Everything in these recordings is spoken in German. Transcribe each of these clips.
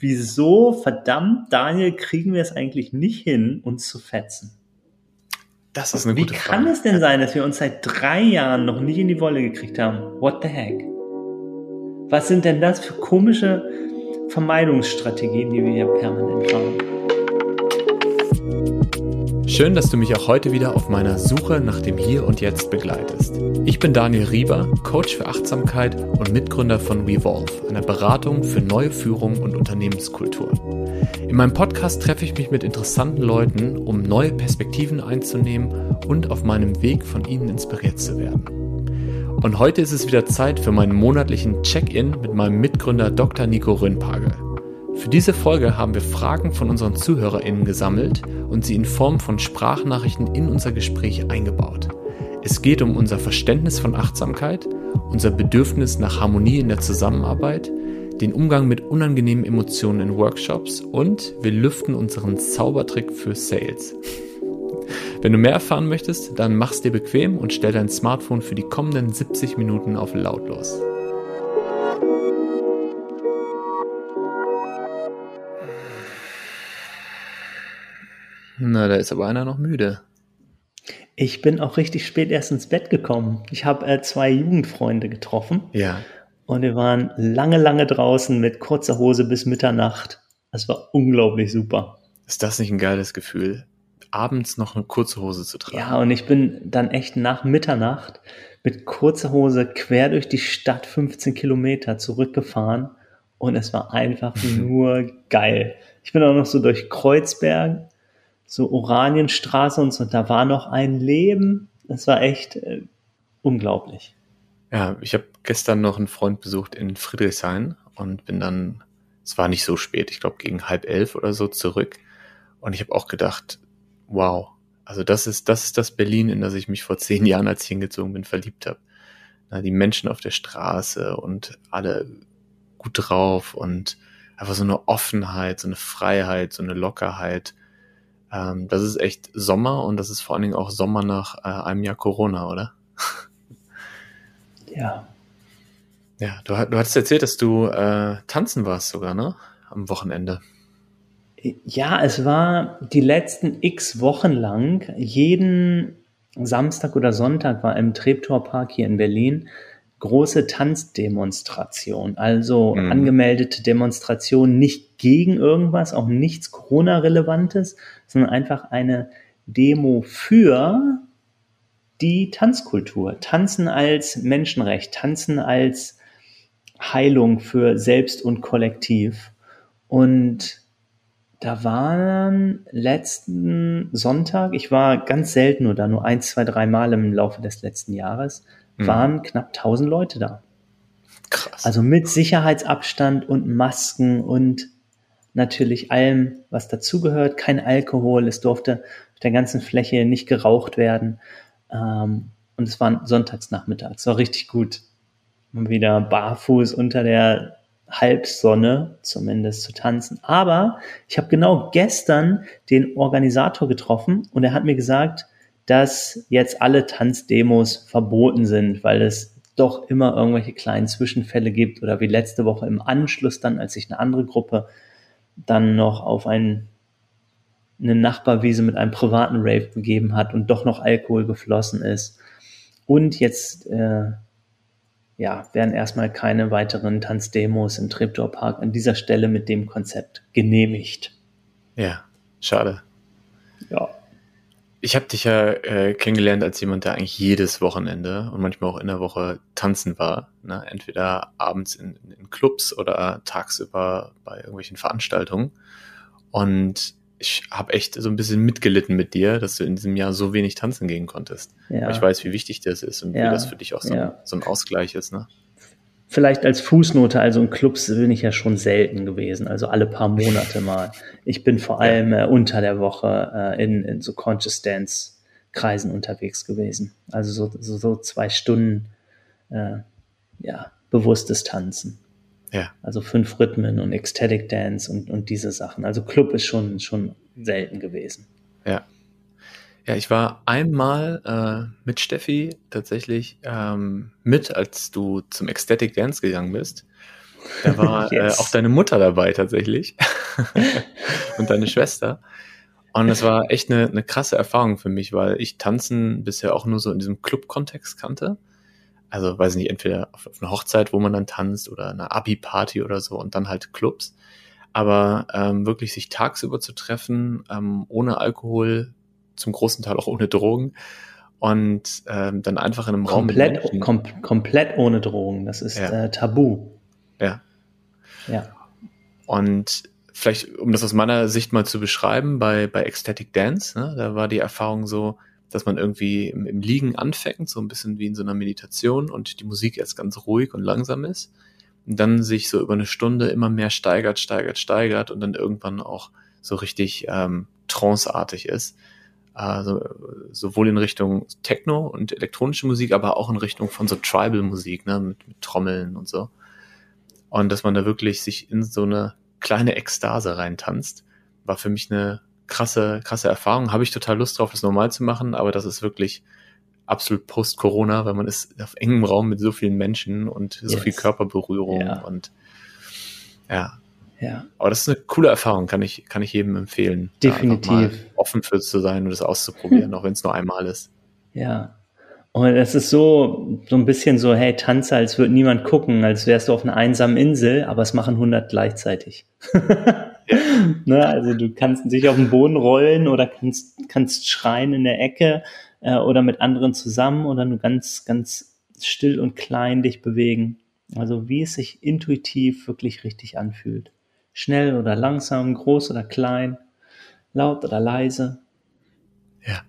wieso verdammt, Daniel, kriegen wir es eigentlich nicht hin, uns zu fetzen? Das ist eine Wie gute kann Frage. es denn sein, dass wir uns seit drei Jahren noch nicht in die Wolle gekriegt haben? What the heck? Was sind denn das für komische Vermeidungsstrategien, die wir hier permanent fahren? Schön, dass du mich auch heute wieder auf meiner Suche nach dem Hier und Jetzt begleitest. Ich bin Daniel Rieber, Coach für Achtsamkeit und Mitgründer von Revolve, einer Beratung für neue Führung und Unternehmenskultur. In meinem Podcast treffe ich mich mit interessanten Leuten, um neue Perspektiven einzunehmen und auf meinem Weg von ihnen inspiriert zu werden. Und heute ist es wieder Zeit für meinen monatlichen Check-in mit meinem Mitgründer Dr. Nico Rönnpagel. Für diese Folge haben wir Fragen von unseren ZuhörerInnen gesammelt und sie in Form von Sprachnachrichten in unser Gespräch eingebaut. Es geht um unser Verständnis von Achtsamkeit, unser Bedürfnis nach Harmonie in der Zusammenarbeit, den Umgang mit unangenehmen Emotionen in Workshops und wir lüften unseren Zaubertrick für Sales. Wenn du mehr erfahren möchtest, dann mach's dir bequem und stell dein Smartphone für die kommenden 70 Minuten auf lautlos. Na, da ist aber einer noch müde. Ich bin auch richtig spät erst ins Bett gekommen. Ich habe äh, zwei Jugendfreunde getroffen Ja. und wir waren lange, lange draußen mit kurzer Hose bis Mitternacht. Das war unglaublich super. Ist das nicht ein geiles Gefühl, abends noch eine kurze Hose zu tragen? Ja, und ich bin dann echt nach Mitternacht mit kurzer Hose quer durch die Stadt 15 Kilometer zurückgefahren und es war einfach nur geil. Ich bin auch noch so durch Kreuzberg, so Oranienstraße und so, und da war noch ein Leben. Es war echt äh, unglaublich. Ja, ich habe gestern noch einen Freund besucht in Friedrichshain und bin dann, es war nicht so spät, ich glaube gegen halb elf oder so zurück. Und ich habe auch gedacht, wow, also das ist, das ist das Berlin, in das ich mich vor zehn Jahren, als ich hingezogen bin, verliebt habe. Die Menschen auf der Straße und alle gut drauf und einfach so eine Offenheit, so eine Freiheit, so eine Lockerheit. Ähm, das ist echt Sommer und das ist vor allen Dingen auch Sommer nach äh, einem Jahr Corona, oder? Ja, Ja, du, du hattest erzählt, dass du äh, tanzen warst sogar, ne? Am Wochenende. Ja, es war die letzten x Wochen lang, jeden Samstag oder Sonntag war im Treptower Park hier in Berlin große Tanzdemonstration. Also Mhm. angemeldete Demonstration nicht gegen irgendwas, auch nichts Corona-Relevantes, sondern einfach eine Demo für die Tanzkultur. Tanzen als Menschenrecht, Tanzen als Heilung für Selbst und Kollektiv. Und da waren letzten Sonntag, ich war ganz selten nur da, nur ein, zwei, drei Mal im Laufe des letzten Jahres, Mhm. waren knapp 1000 Leute da. Krass. Also mit Sicherheitsabstand und Masken und natürlich allem, was dazugehört. Kein Alkohol, es durfte auf der ganzen Fläche nicht geraucht werden. Ähm, und es war sonntagsnachmittag, es war richtig gut. Mal wieder barfuß unter der Halbsonne zumindest zu tanzen. Aber ich habe genau gestern den Organisator getroffen und er hat mir gesagt, dass jetzt alle Tanzdemos verboten sind, weil es doch immer irgendwelche kleinen Zwischenfälle gibt oder wie letzte Woche im Anschluss dann, als sich eine andere Gruppe dann noch auf ein, eine Nachbarwiese mit einem privaten Rave begeben hat und doch noch Alkohol geflossen ist. Und jetzt äh, ja, werden erstmal keine weiteren Tanzdemos im Treptower Park an dieser Stelle mit dem Konzept genehmigt. ja, schade. Ja. Ich habe dich ja äh, kennengelernt als jemand, der eigentlich jedes Wochenende und manchmal auch in der Woche tanzen war. Ne? Entweder abends in, in Clubs oder tagsüber bei irgendwelchen Veranstaltungen. Und ich habe echt so ein bisschen mitgelitten mit dir, dass du in diesem Jahr so wenig tanzen gehen konntest. ja. Ich weiß, wie wichtig das ist und Ja, wie das für dich auch so, ja. ein, so ein Ausgleich ist. Ne? Vielleicht als Fußnote, also in Clubs bin ich ja schon selten gewesen, also alle paar Monate mal. Ich bin vor allem äh, unter der Woche äh, in, in so Conscious Dance Kreisen unterwegs gewesen. Also so, so, so zwei Stunden, äh, ja, bewusstes Tanzen. Ja. Also fünf Rhythmen und Ecstatic Dance und, und diese Sachen. Also Club ist schon, schon selten gewesen. Ja. Ja, ich war einmal äh, mit Steffi tatsächlich ähm, mit, als du zum Ecstatic Dance gegangen bist. Da war äh, yes. äh, auch deine Mutter dabei tatsächlich und deine Schwester. Und das war echt eine, eine krasse Erfahrung für mich, weil ich Tanzen bisher auch nur so in diesem Club-Kontext kannte. Also, weiß nicht, entweder auf, auf einer Hochzeit, wo man dann tanzt oder eine Abi-Party oder so und dann halt Clubs. Aber ähm, wirklich sich tagsüber zu treffen, ähm, ohne Alkohol, zum großen Teil auch ohne Drogen und ähm, dann einfach in einem komplett, Raum kom komplett ohne Drogen, das ist ja. äh, tabu. Ja. Ja. Und vielleicht, um das aus meiner Sicht mal zu beschreiben, bei, bei Ecstatic Dance, ne, da war die Erfahrung so, dass man irgendwie im, im Liegen anfängt, so ein bisschen wie in so einer Meditation und die Musik erst ganz ruhig und langsam ist und dann sich so über eine Stunde immer mehr steigert, steigert, steigert und dann irgendwann auch so richtig ähm, tranceartig ist. Also sowohl in Richtung Techno und elektronische Musik, aber auch in Richtung von so Tribal-Musik, ne, mit, mit Trommeln und so. Und dass man da wirklich sich in so eine kleine Ekstase reintanzt, war für mich eine krasse, krasse Erfahrung. Habe ich total Lust drauf, das normal zu machen, aber das ist wirklich absolut post-Corona, weil man ist auf engem Raum mit so vielen Menschen und so yes. viel Körperberührung ja. und ja. Ja. Aber das ist eine coole Erfahrung, kann ich, kann ich jedem empfehlen. Definitiv. offen für zu sein und das auszuprobieren, auch wenn es nur einmal ist. Ja. Und es ist so, so ein bisschen so, hey, tanze, als würde niemand gucken, als wärst du auf einer einsamen Insel, aber es machen 100 gleichzeitig. ja. ne, also du kannst dich auf den Boden rollen oder kannst, kannst schreien in der Ecke äh, oder mit anderen zusammen oder nur ganz, ganz still und klein dich bewegen. Also wie es sich intuitiv wirklich richtig anfühlt. Schnell oder langsam, groß oder klein, laut oder leise. Ja.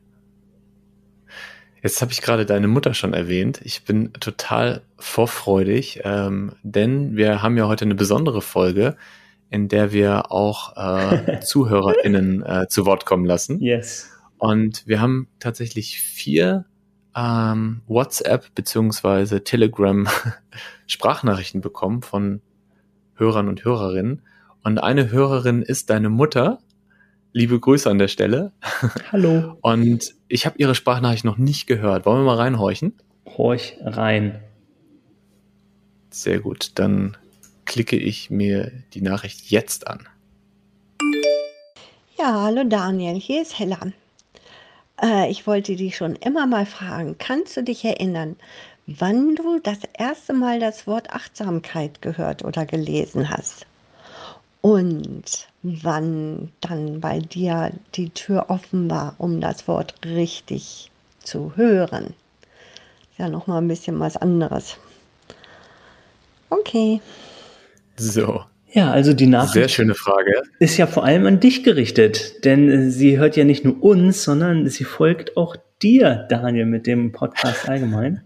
Jetzt habe ich gerade deine Mutter schon erwähnt. Ich bin total vorfreudig, ähm, denn wir haben ja heute eine besondere Folge, in der wir auch äh, ZuhörerInnen äh, zu Wort kommen lassen. Yes. Und wir haben tatsächlich vier ähm, WhatsApp beziehungsweise Telegram Sprachnachrichten bekommen von Hörern und Hörerinnen. Und eine Hörerin ist deine Mutter. Liebe Grüße an der Stelle. Hallo. Und ich habe ihre Sprachnachricht noch nicht gehört. Wollen wir mal reinhorchen? Horch rein. Sehr gut. Dann klicke ich mir die Nachricht jetzt an. Ja, hallo Daniel, hier ist Hella. Äh, ich wollte dich schon immer mal fragen, kannst du dich erinnern, wann du das erste Mal das Wort Achtsamkeit gehört oder gelesen hast? Und wann dann bei dir die Tür offen war, um das Wort richtig zu hören? Ist ja noch mal ein bisschen was anderes. Okay. So, ja, also die Nachricht Sehr schöne Frage. ist ja vor allem an dich gerichtet, denn sie hört ja nicht nur uns, sondern sie folgt auch dir, Daniel, mit dem Podcast allgemein.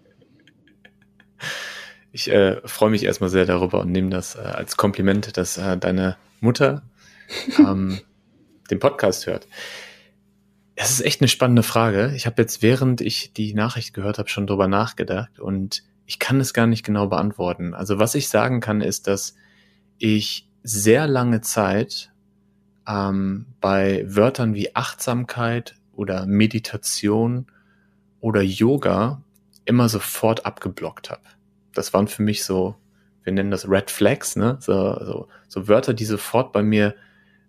Ich äh, freue mich erstmal sehr darüber und nehme das äh, als Kompliment, dass äh, deine Mutter ähm, den Podcast hört. Das ist echt eine spannende Frage. Ich habe jetzt, während ich die Nachricht gehört habe, schon drüber nachgedacht und ich kann es gar nicht genau beantworten. Also was ich sagen kann, ist, dass ich sehr lange Zeit ähm, bei Wörtern wie Achtsamkeit oder Meditation oder Yoga immer sofort abgeblockt habe. Das waren für mich so, wir nennen das Red Flags, ne? So, so, so Wörter, die sofort bei mir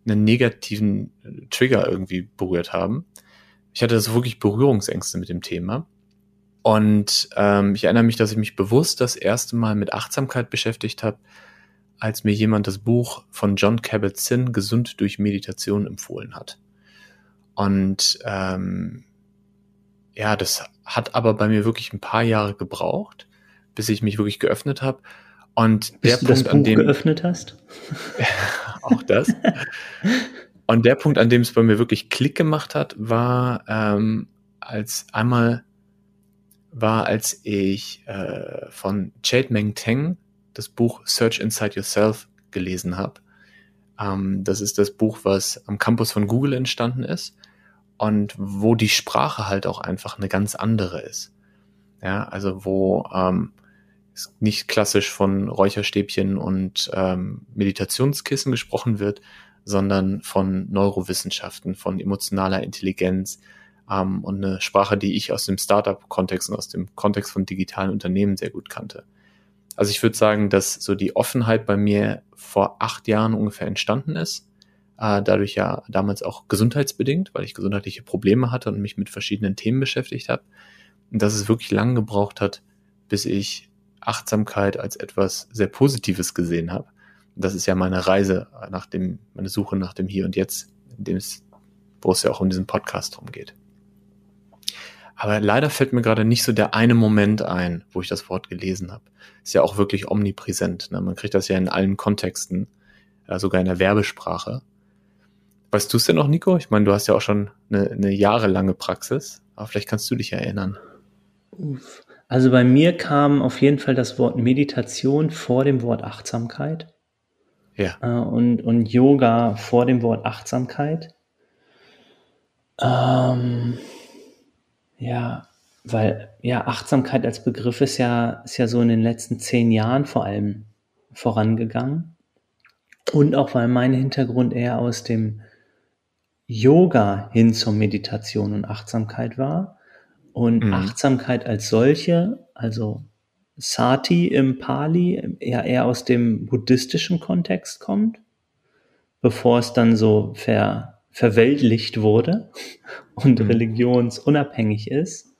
einen negativen Trigger irgendwie berührt haben. Ich hatte so wirklich Berührungsängste mit dem Thema. Und ähm, ich erinnere mich, dass ich mich bewusst das erste Mal mit Achtsamkeit beschäftigt habe, als mir jemand das Buch von John Kabat-Zinn Gesund durch Meditation empfohlen hat. Und ähm, ja, das hat aber bei mir wirklich ein paar Jahre gebraucht, bis ich mich wirklich geöffnet habe. Und bis der Punkt, an dem geöffnet hast, auch das. Und der Punkt, an dem es bei mir wirklich Klick gemacht hat, war ähm, als einmal war, als ich äh, von Chade Meng Teng das Buch Search Inside Yourself gelesen habe. Ähm, das ist das Buch, was am Campus von Google entstanden ist und wo die Sprache halt auch einfach eine ganz andere ist. Ja, also wo ähm, nicht klassisch von Räucherstäbchen und ähm, Meditationskissen gesprochen wird, sondern von Neurowissenschaften, von emotionaler Intelligenz ähm, und eine Sprache, die ich aus dem Startup-Kontext und aus dem Kontext von digitalen Unternehmen sehr gut kannte. Also ich würde sagen, dass so die Offenheit bei mir vor acht Jahren ungefähr entstanden ist. Äh, dadurch ja damals auch gesundheitsbedingt, weil ich gesundheitliche Probleme hatte und mich mit verschiedenen Themen beschäftigt habe. Und dass es wirklich lang gebraucht hat, bis ich Achtsamkeit als etwas sehr Positives gesehen habe. Das ist ja meine Reise nach dem, meine Suche nach dem Hier und Jetzt, in dem es, wo es ja auch um diesen Podcast drum geht. Aber leider fällt mir gerade nicht so der eine Moment ein, wo ich das Wort gelesen habe. Ist ja auch wirklich omnipräsent. Ne? Man kriegt das ja in allen Kontexten, äh, sogar in der Werbesprache. Weißt du es denn noch, Nico? Ich meine, du hast ja auch schon eine, eine jahrelange Praxis, aber vielleicht kannst du dich erinnern. Also bei mir kam auf jeden Fall das Wort Meditation vor dem Wort Achtsamkeit. Ja. Äh, und, und Yoga vor dem Wort Achtsamkeit. Ähm, ja, weil ja Achtsamkeit als Begriff ist ja, ist ja so in den letzten zehn Jahren vor allem vorangegangen. Und auch weil mein Hintergrund eher aus dem Yoga hin zur Meditation und Achtsamkeit war. Und mhm. Achtsamkeit als solche, also Sati im Pali, eher, eher aus dem buddhistischen Kontext kommt, bevor es dann so ver, verweltlicht wurde und mhm. religionsunabhängig ist.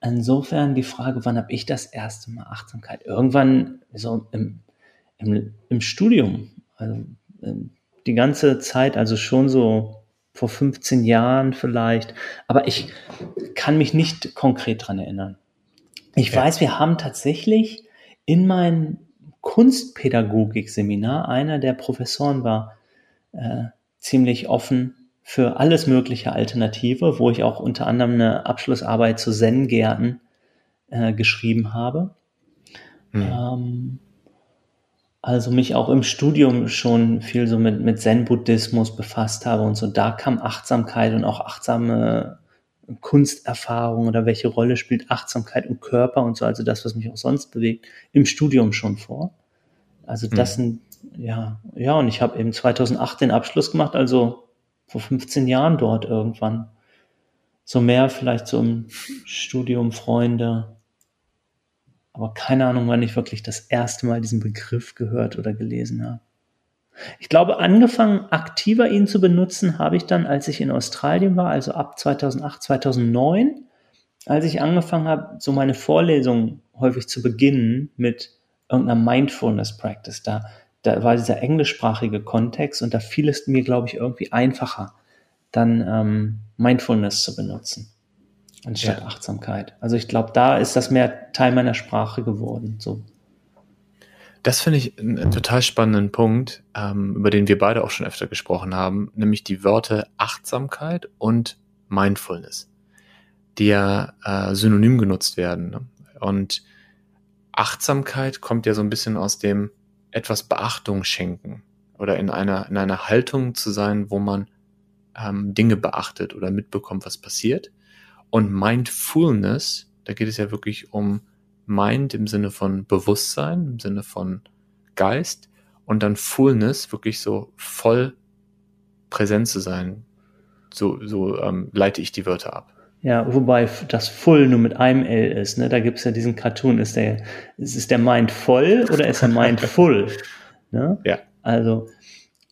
Insofern die Frage, wann habe ich das erste Mal Achtsamkeit? Irgendwann so im, im, im Studium, also ähm, die ganze Zeit, also schon so vor 15 Jahren vielleicht, aber ich kann mich nicht konkret dran erinnern. Ich ja. weiß, wir haben tatsächlich in meinem Kunstpädagogik-Seminar, einer der Professoren war äh, ziemlich offen für alles mögliche Alternative, wo ich auch unter anderem eine Abschlussarbeit zu Zen-Gärten äh, geschrieben habe. Mhm. Ähm, also mich auch im Studium schon viel so mit, mit Zen-Buddhismus befasst habe und so. Da kam Achtsamkeit und auch achtsame Kunsterfahrung oder welche Rolle spielt Achtsamkeit und Körper und so, also das, was mich auch sonst bewegt, im Studium schon vor. Also das mhm. sind ja, ja, und ich habe eben 2008 den Abschluss gemacht, also vor 15 Jahren dort irgendwann. So mehr vielleicht so im Studium, Freunde. Aber keine Ahnung, wann ich wirklich das erste Mal diesen Begriff gehört oder gelesen habe. Ich glaube, angefangen aktiver ihn zu benutzen, habe ich dann, als ich in Australien war, also ab 2008, 2009, als ich angefangen habe, so meine Vorlesungen häufig zu beginnen mit irgendeiner Mindfulness Practice. Da da war dieser englischsprachige Kontext und da fiel es mir, glaube ich, irgendwie einfacher, dann ähm, Mindfulness zu benutzen anstatt ja. Achtsamkeit. Also ich glaube, da ist das mehr Teil meiner Sprache geworden. So. Das finde ich einen total spannenden Punkt, ähm, über den wir beide auch schon öfter gesprochen haben, nämlich die Wörter Achtsamkeit und Mindfulness, die ja äh, synonym genutzt werden. Ne? Und Achtsamkeit kommt ja so ein bisschen aus dem etwas Beachtung schenken oder in einer, in einer Haltung zu sein, wo man ähm, Dinge beachtet oder mitbekommt, was passiert. Und Mindfulness, da geht es ja wirklich um Mind im Sinne von Bewusstsein, im Sinne von Geist und dann Fullness, wirklich so voll präsent zu sein. So, so ähm, leite ich die Wörter ab. Ja, wobei das Full nur mit einem L ist. Ne? Da gibt's ja diesen Cartoon. Ist der, ist der Mind voll oder ist er Mindful? ne? Ja. Also,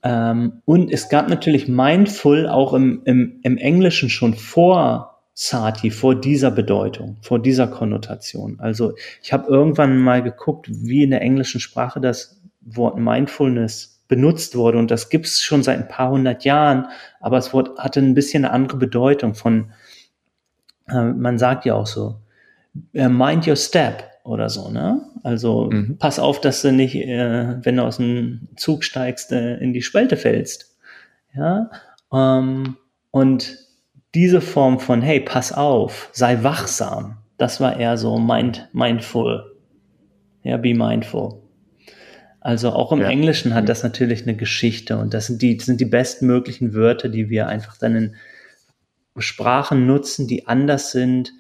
ähm, und es gab natürlich Mindful auch im, im, im Englischen schon vor Sati, vor dieser Bedeutung, vor dieser Konnotation. Also ich habe irgendwann mal geguckt, wie in der englischen Sprache das Wort Mindfulness benutzt wurde. Und das gibt's schon seit ein paar hundert Jahren, aber es Wort hatte ein bisschen eine andere Bedeutung von äh, man sagt ja auch so, äh, mind your step oder so, ne? Also mhm. pass auf, dass du nicht, äh, wenn du aus dem Zug steigst, äh, in die Spalte fällst. Ja. Ähm, und diese Form von, hey, pass auf, sei wachsam, das war eher so mind, mindful. Ja, be mindful. Also auch im ja. Englischen hat das natürlich eine Geschichte und das sind die, das sind die bestmöglichen Wörter, die wir einfach dann in Sprachen nutzen, die anders sind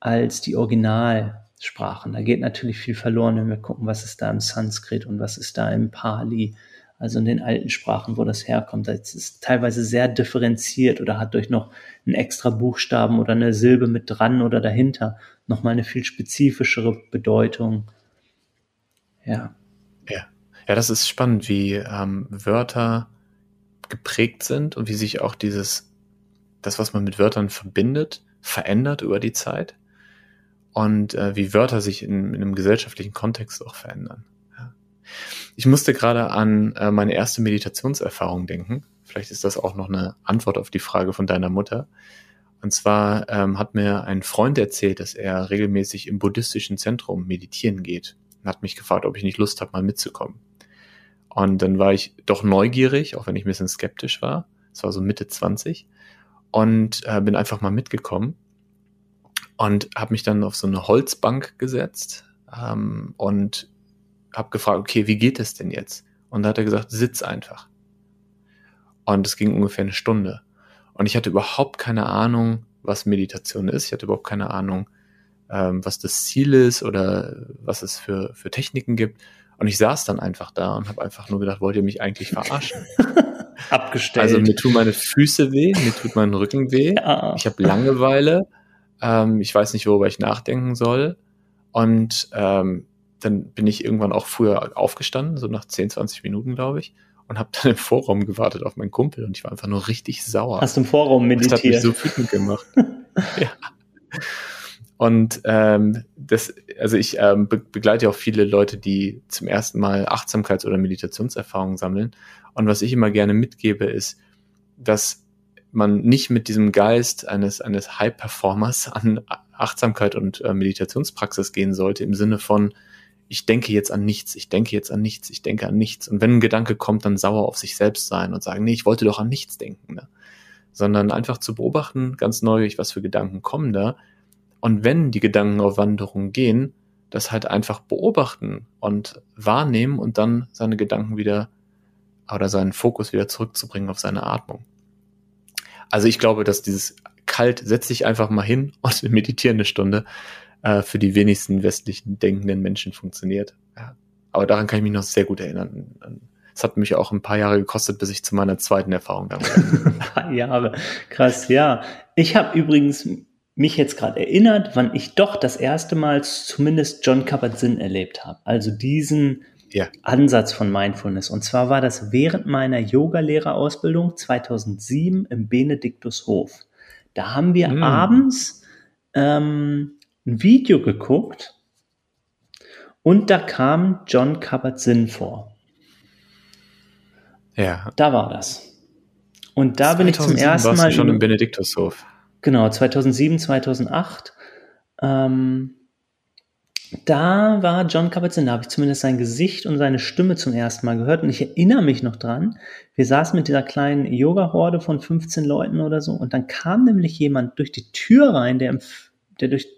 als die Originalsprachen. Da geht natürlich viel verloren, wenn wir gucken, was ist da im Sanskrit und was ist da im Pali, also in den alten Sprachen, wo das herkommt. Das ist teilweise sehr differenziert oder hat durch noch einen extra Buchstaben oder eine Silbe mit dran oder dahinter nochmal eine viel spezifischere Bedeutung. Ja. Ja. Ja, das ist spannend, wie ähm, Wörter geprägt sind und wie sich auch dieses, das, was man mit Wörtern verbindet, verändert über die Zeit und äh, wie Wörter sich in, in einem gesellschaftlichen Kontext auch verändern. Ich musste gerade an äh, meine erste Meditationserfahrung denken. Vielleicht ist das auch noch eine Antwort auf die Frage von deiner Mutter. Und zwar ähm, hat mir ein Freund erzählt, dass er regelmäßig im buddhistischen Zentrum meditieren geht und hat mich gefragt, ob ich nicht Lust habe, mal mitzukommen. Und dann war ich doch neugierig, auch wenn ich ein bisschen skeptisch war. Es war so Mitte 20 und äh, bin einfach mal mitgekommen und habe mich dann auf so eine Holzbank gesetzt ähm, und habe gefragt, okay, wie geht es denn jetzt? Und da hat er gesagt, sitz einfach. Und es ging ungefähr eine Stunde. Und ich hatte überhaupt keine Ahnung, was Meditation ist. Ich hatte überhaupt keine Ahnung, ähm, was das Ziel ist oder was es für, für Techniken gibt. Und ich saß dann einfach da und habe einfach nur gedacht, wollt ihr mich eigentlich verarschen? Abgestellt. Also mir tun meine Füße weh, mir tut mein Rücken weh. Ja. Ich habe Langeweile. Ähm, ich weiß nicht, worüber ich nachdenken soll. Und ähm, dann bin ich irgendwann auch früher aufgestanden, so nach 10, 20 Minuten, glaube ich, und habe dann im Vorraum gewartet auf meinen Kumpel und ich war einfach nur richtig sauer. Hast du im Vorraum meditiert? Das hat mich so wütend gemacht. ja. Und ähm, das, also ich ähm, be begleite auch viele Leute, die zum ersten Mal Achtsamkeits- oder Meditationserfahrungen sammeln. Und was ich immer gerne mitgebe, ist, dass man nicht mit diesem Geist eines, eines High-Performers an Achtsamkeit und äh, Meditationspraxis gehen sollte, im Sinne von, ich denke jetzt an nichts, ich denke jetzt an nichts, ich denke an nichts. Und wenn ein Gedanke kommt, dann sauer auf sich selbst sein und sagen, nee, ich wollte doch an nichts denken. Ne? Sondern einfach zu beobachten, ganz neugierig, was für Gedanken kommen da. Und wenn die Gedanken auf Wanderung gehen, das halt einfach beobachten und wahrnehmen und dann seine Gedanken wieder oder seinen Fokus wieder zurückzubringen auf seine Atmung. Also ich glaube, dass dieses kalt, setz dich einfach mal hin und meditiere eine Stunde, äh, für die wenigsten westlichen denkenden Menschen funktioniert. Ja. Aber daran kann ich mich noch sehr gut erinnern. Es hat mich auch ein paar Jahre gekostet, bis ich zu meiner zweiten Erfahrung damit Ein paar Jahre. Krass, ja. Ich habe übrigens mich jetzt gerade erinnert, wann ich doch das erste Mal zumindest John Kabat-Zinn erlebt habe. Also diesen ja. Ansatz von Mindfulness. Und zwar war das während meiner Yogalehrerausbildung 2007 im Benediktushof. Da haben wir mm. abends ähm, ein Video geguckt und da kam John Kabat-Zinn vor. Ja. Da war das. Und da bin ich zum ersten Mal. schon im Benediktushof. Genau, 2007, 2008. Ähm, da war John Kabat-Zinn, da habe ich zumindest sein Gesicht und seine Stimme zum ersten Mal gehört und ich erinnere mich noch dran, wir saßen mit dieser kleinen Yoga-Horde von 15 Leuten oder so und dann kam nämlich jemand durch die Tür rein, der, im, der durch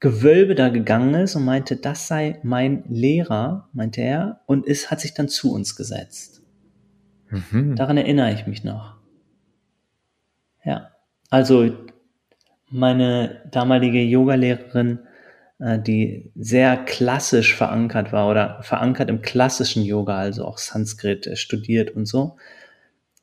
Gewölbe da gegangen ist und meinte, das sei mein Lehrer, meinte er, und ist, hat sich dann zu uns gesetzt. Mhm. Daran erinnere ich mich noch. Ja, also meine damalige Yogalehrerin äh, die sehr klassisch verankert war oder verankert im klassischen Yoga, also auch Sanskrit äh, studiert und so.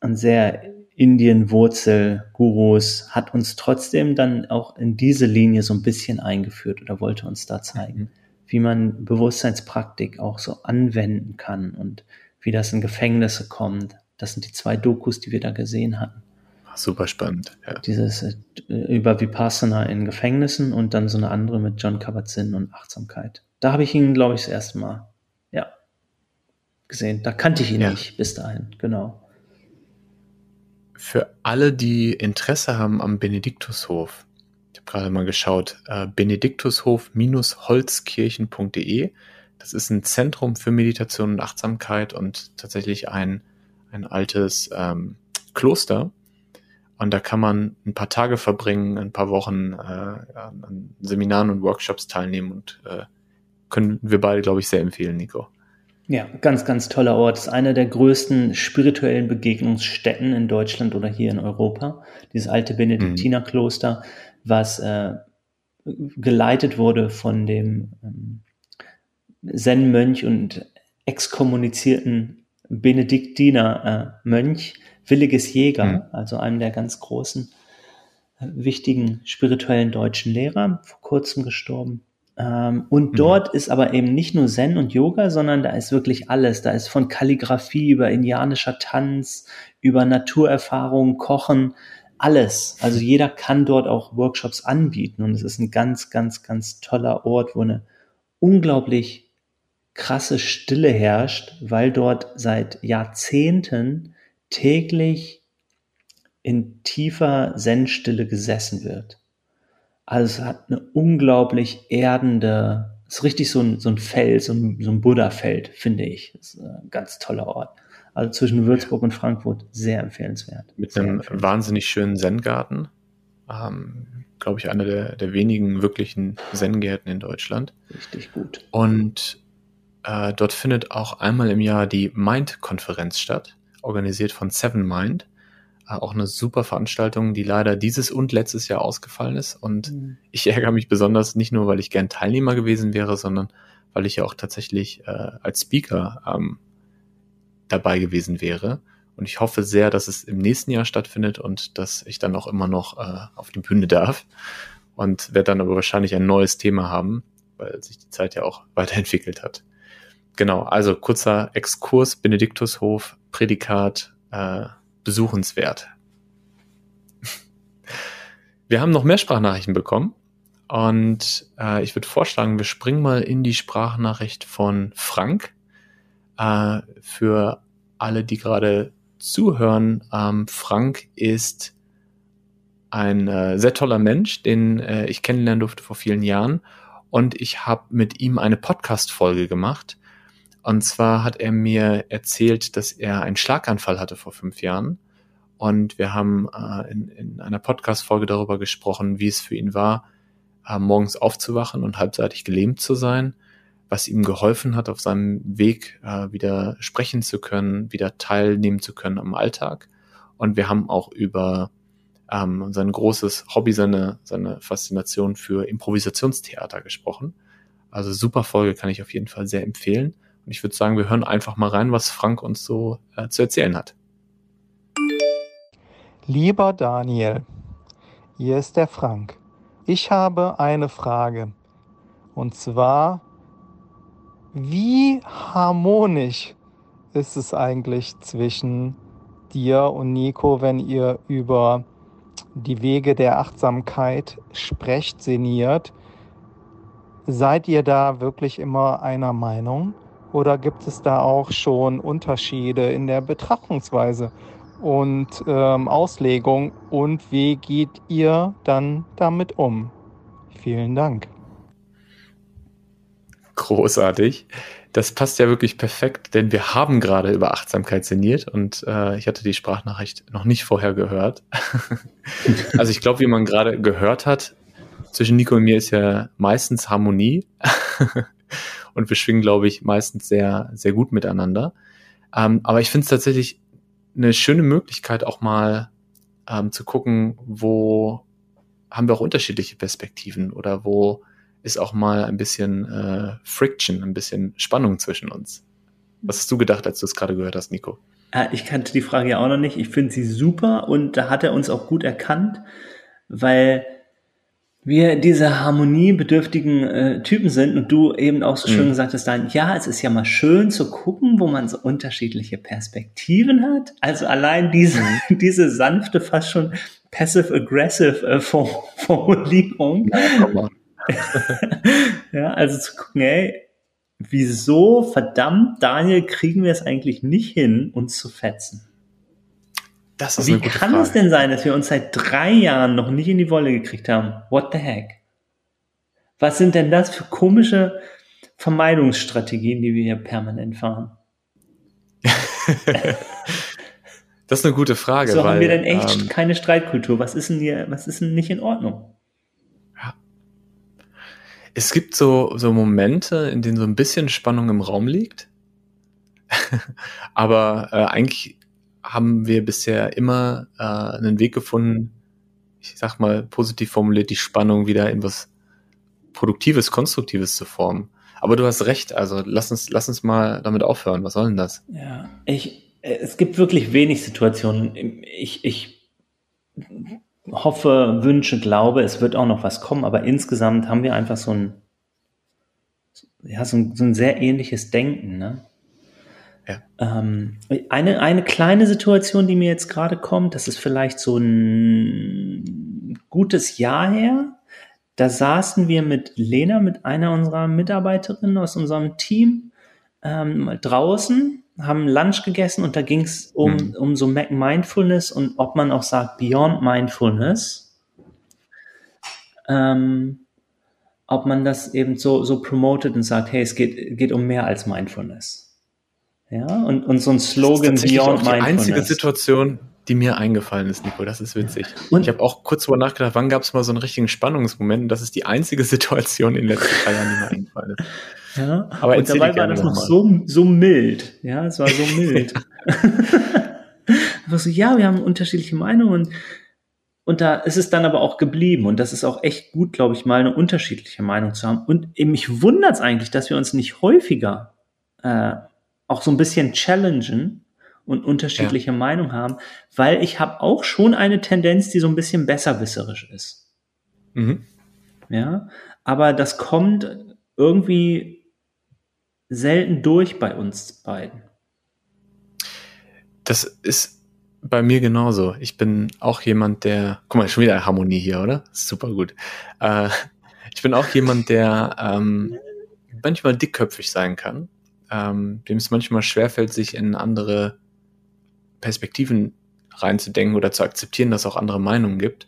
Und sehr Indien-Wurzel-Gurus hat uns trotzdem dann auch in diese Linie so ein bisschen eingeführt oder wollte uns da zeigen, mhm. wie man Bewusstseinspraktik auch so anwenden kann und wie das in Gefängnisse kommt. Das sind die zwei Dokus, die wir da gesehen hatten. Super spannend. Ja. Dieses äh, über Vipassana in Gefängnissen und dann so eine andere mit John Kabat-Zinn und Achtsamkeit. Da habe ich ihn, glaube ich, das erste Mal, ja, gesehen. Da kannte ich ihn ja. nicht bis dahin, genau. Für alle, die Interesse haben am Benediktushof, ich habe gerade mal geschaut, äh, benediktushof-holzkirchen.de. Das ist ein Zentrum für Meditation und Achtsamkeit und tatsächlich ein, ein altes ähm, Kloster und da kann man ein paar Tage verbringen, ein paar Wochen äh, an Seminaren und Workshops teilnehmen und äh, können wir beide, glaube ich, sehr empfehlen, Nico. Ja, ganz, ganz toller Ort. Das ist einer der größten spirituellen Begegnungsstätten in Deutschland oder hier in Europa. Dieses alte Benediktinerkloster, was äh, geleitet wurde von dem ähm, Zen-Mönch und exkommunizierten Benediktiner-Mönch Williges Jäger, mhm. also einem der ganz großen, äh, wichtigen spirituellen deutschen Lehrer, vor kurzem gestorben. Ähm, und mhm. dort ist aber eben nicht nur Zen und Yoga, sondern da ist wirklich alles. Da ist von Kalligrafie über indianischer Tanz, über Naturerfahrung, Kochen, alles. Also jeder kann dort auch Workshops anbieten und es ist ein ganz, ganz, ganz toller Ort, wo eine unglaublich krasse Stille herrscht, weil dort seit Jahrzehnten täglich in tiefer Zen-Stille gesessen wird. Also es hat eine unglaublich erdende, ist richtig so ein, so ein Feld, so ein, so ein Buddha-Feld, finde ich. Das ist ein ganz toller Ort. Also zwischen Würzburg und Frankfurt sehr empfehlenswert. Mit sehr einem empfehlenswert. wahnsinnig schönen Zen-Garten. Ähm, Glaube ich, einer der, der wenigen wirklichen Zen-Gärten in Deutschland. Richtig gut. Und äh, dort findet auch einmal im Jahr die Mind-Konferenz statt, organisiert von Seven Mind. Auch eine super Veranstaltung, die leider dieses und letztes Jahr ausgefallen ist. Und mhm. ich ärgere mich besonders nicht nur, weil ich gern Teilnehmer gewesen wäre, sondern weil ich ja auch tatsächlich äh, als Speaker ähm, dabei gewesen wäre. Und ich hoffe sehr, dass es im nächsten Jahr stattfindet und dass ich dann auch immer noch äh, auf die Bühne darf. Und werde dann aber wahrscheinlich ein neues Thema haben, weil sich die Zeit ja auch weiterentwickelt hat. Genau, also kurzer Exkurs, Benediktushof, Prädikat, äh, besuchenswert. Wir haben noch mehr Sprachnachrichten bekommen und äh, ich würde vorschlagen, wir springen mal in die Sprachnachricht von Frank. Äh, für alle, die gerade zuhören, ähm, Frank ist ein äh, sehr toller Mensch, den äh, ich kennenlernen durfte vor vielen Jahren. Und ich habe mit ihm eine Podcast-Folge gemacht und zwar hat er mir erzählt, dass er einen Schlaganfall hatte vor fünf Jahren. Und wir haben äh, in, in einer Podcast-Folge darüber gesprochen, wie es für ihn war, äh, morgens aufzuwachen und halbseitig gelähmt zu sein, was ihm geholfen hat, auf seinem Weg äh, wieder sprechen zu können, wieder teilnehmen zu können am Alltag. Und wir haben auch über ähm, sein großes Hobby, seine, seine Faszination für Improvisationstheater gesprochen. Also super Folge kann ich auf jeden Fall sehr empfehlen. Und ich würde sagen, wir hören einfach mal rein, was Frank uns so äh, zu erzählen hat. Lieber Daniel, hier ist der Frank. Ich habe eine Frage. Und zwar, wie harmonisch ist es eigentlich zwischen dir und Nico, wenn ihr über die Wege der Achtsamkeit sprecht, sinniert? Seid ihr da wirklich immer einer Meinung? Oder gibt es da auch schon Unterschiede in der Betrachtungsweise und ähm, Auslegung? Und wie geht ihr dann damit um? Vielen Dank. Großartig. Das passt ja wirklich perfekt, denn wir haben gerade über Achtsamkeit sinniert und äh, ich hatte die Sprachnachricht noch nicht vorher gehört. also ich glaube, wie man gerade gehört hat, zwischen Nico und mir ist ja meistens Harmonie und wir schwingen, glaube ich, meistens sehr, sehr gut miteinander. Ähm, aber ich finde es tatsächlich eine schöne Möglichkeit, auch mal ähm, zu gucken, wo haben wir auch unterschiedliche Perspektiven oder wo ist auch mal ein bisschen äh, Friction, ein bisschen Spannung zwischen uns. Was hast du gedacht, als du es gerade gehört hast, Nico? Äh, ich kannte die Frage ja auch noch nicht. Ich finde sie super und da hat er uns auch gut erkannt, weil wir diese harmoniebedürftigen äh, Typen sind und du eben auch so schön mhm. gesagt hast, dann, ja, es ist ja mal schön zu gucken, wo man so unterschiedliche Perspektiven hat. Also allein diese, mhm. diese sanfte, fast schon passive-aggressive äh, Formulierung. Ja, ja, also zu gucken, ey, wieso verdammt, Daniel, kriegen wir es eigentlich nicht hin, uns zu fetzen? Das ist Wie eine gute kann Frage. es denn sein, dass wir uns seit drei Jahren noch nicht in die Wolle gekriegt haben? What the heck? Was sind denn das für komische Vermeidungsstrategien, die wir hier permanent fahren? das ist eine gute Frage. So weil, haben wir denn echt ähm, keine Streitkultur. Was ist denn hier, was ist denn nicht in Ordnung? Ja. Es gibt so, so Momente, in denen so ein bisschen Spannung im Raum liegt. Aber äh, eigentlich haben wir bisher immer äh, einen Weg gefunden, ich sag mal positiv formuliert, die Spannung wieder in was Produktives, Konstruktives zu formen. Aber du hast recht, also lass uns, lass uns mal damit aufhören. Was soll denn das? Ja, ich, äh, es gibt wirklich wenig Situationen. Ich, ich hoffe, wünsche, glaube, es wird auch noch was kommen, aber insgesamt haben wir einfach so ein ja, so ein, so ein sehr ähnliches Denken. Ne? Ja. Ähm, eine, eine kleine Situation, die mir jetzt gerade kommt, das ist vielleicht so ein gutes Jahr her. Da saßen wir mit Lena, mit einer unserer Mitarbeiterinnen aus unserem Team, ähm, draußen, haben Lunch gegessen und da ging es um, mhm. um so Mindfulness und ob man auch sagt Beyond Mindfulness. Ähm, ob man das eben so, so promotet und sagt, hey, es geht, geht um mehr als Mindfulness. Ja, und, und so ein Slogan das ist Beyond auch die einzige Situation, die mir eingefallen ist, Nico. Das ist witzig. Und ich habe auch kurz drüber nachgedacht, wann gab es mal so einen richtigen Spannungsmoment? Und das ist die einzige Situation in den letzten drei Jahren, die mir eingefallen ist. Ja, aber und dabei war das noch so, so mild. Ja, es war so mild. So, ja, wir haben unterschiedliche Meinungen und und da ist es dann aber auch geblieben. Und das ist auch echt gut, glaube ich, mal eine unterschiedliche Meinung zu haben. Und mich wundert es eigentlich, dass wir uns nicht häufiger äh, auch so ein bisschen challengen und unterschiedliche ja. Meinung haben, weil ich habe auch schon eine Tendenz, die so ein bisschen besserwisserisch ist. Mhm. Ja, aber das kommt irgendwie selten durch bei uns beiden. Das ist bei mir genauso. Ich bin auch jemand, der, guck mal, schon wieder Harmonie hier, oder? Super gut. Äh, ich bin auch jemand, der ähm, manchmal dickköpfig sein kann, ähm, dem es manchmal schwerfällt, sich in andere Perspektiven reinzudenken oder zu akzeptieren, dass es auch andere Meinungen gibt.